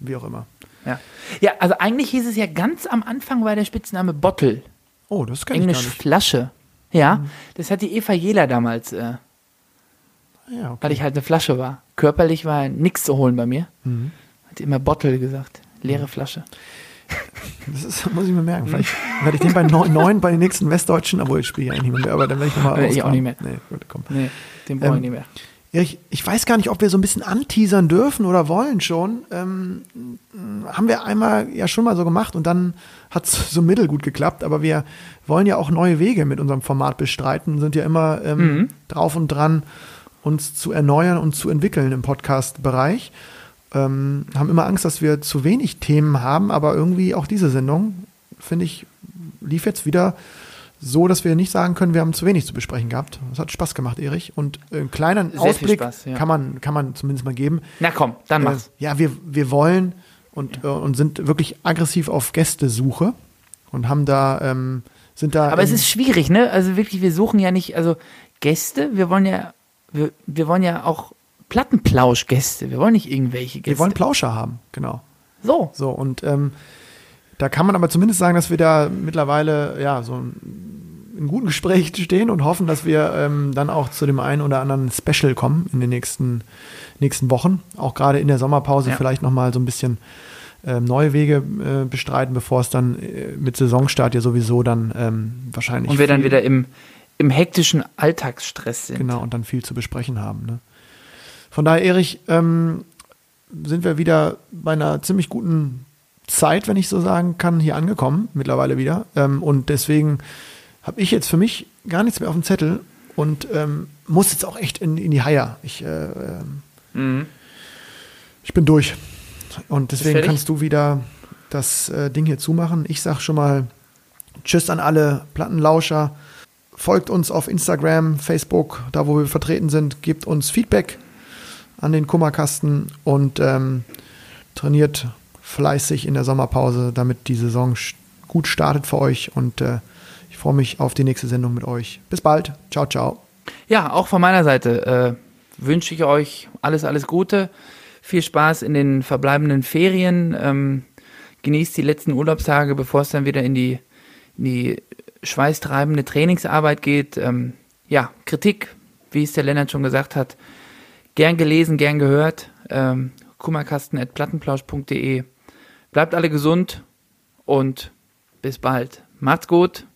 Wie auch immer. Ja. ja, also eigentlich hieß es ja ganz am Anfang war der Spitzname Bottle. Oh, das kann ich Englisch. Flasche. Ja, das hat die Eva Jela damals, äh, Ja, okay. weil ich halt eine Flasche war. Körperlich war nichts zu holen bei mir. Mhm. Hat immer Bottle gesagt. Leere Flasche. Das ist, muss ich mir merken. Vielleicht werde ich den bei neun, neun bei den nächsten Westdeutschen, obwohl ich spiele ja eigentlich nicht mehr, aber dann werde ich nochmal Äh, ich auch nicht mehr. Nee, gut, komm. Nee, den brauche Ähm, ich nicht mehr. Erich, ich weiß gar nicht, ob wir so ein bisschen anteasern dürfen oder wollen schon. Ähm, haben wir einmal ja schon mal so gemacht und dann hat es so mittelgut geklappt, aber wir wollen ja auch neue Wege mit unserem Format bestreiten, sind ja immer ähm, Mhm. drauf und dran, uns zu erneuern und zu entwickeln im Podcast-Bereich. Ähm, haben immer Angst, dass wir zu wenig Themen haben, aber irgendwie auch diese Sendung, finde ich, lief jetzt wieder so, dass wir nicht sagen können, wir haben zu wenig zu besprechen gehabt. Es hat Spaß gemacht, Erich. Und äh, einen kleinen Sehr Ausblick Spaß, ja. kann, man, kann man zumindest mal geben. Na komm, dann Äh, mach's. ja, wir, wir wollen und, äh, und sind wirklich aggressiv auf Gästesuche und haben da, ähm, sind da. Aber es ist schwierig, ne? Also wirklich, wir suchen ja nicht, also Gäste, wir wollen ja, wir, wir wollen ja auch Plattenplausch-Gäste. Wir wollen nicht irgendwelche Gäste. wir wollen Plauscher haben, genau. so. So, und ähm, da kann man aber zumindest sagen, dass wir da mittlerweile ja so ein, in guten Gespräch stehen und hoffen, dass wir ähm, dann auch zu dem einen oder anderen Special kommen in den nächsten, nächsten Wochen. Auch gerade in der Sommerpause Ja. vielleicht nochmal so ein bisschen ähm, neue Wege äh, bestreiten, bevor es dann äh, mit Saisonstart ja sowieso dann ähm, wahrscheinlich. Und wir dann wieder im, im hektischen Alltagsstress sind. Genau, und dann viel zu besprechen haben. Ne? Von daher, Erich, ähm, sind wir wieder bei einer ziemlich guten Zeit, wenn ich so sagen kann, hier angekommen, mittlerweile wieder. Ähm, und deswegen habe ich jetzt für mich gar nichts mehr auf dem Zettel und ähm, muss jetzt auch echt in, in die Haier. Ich, äh, ähm, Mhm. ich bin durch. Und deswegen kannst du wieder das äh, Ding hier zumachen. Ich sag schon mal Tschüss an alle Plattenlauscher. Folgt uns auf Instagram, Facebook, da wo wir vertreten sind. Gebt uns Feedback an den Kummerkasten und ähm, trainiert fleißig in der Sommerpause, damit die Saison gut startet für euch. Und äh, ich freue mich auf die nächste Sendung mit euch. Bis bald. Ciao, ciao. Ja, auch von meiner Seite äh, wünsche ich euch alles, alles Gute. Viel Spaß in den verbleibenden Ferien. Ähm, genießt die letzten Urlaubstage, bevor es dann wieder in die, in die schweißtreibende Trainingsarbeit geht. Ähm, ja, Kritik, wie es der Lennart schon gesagt hat, gern gelesen, gern gehört. Ähm, kummerkasten.plattenplausch.de. Bleibt alle gesund und bis bald. Macht's gut.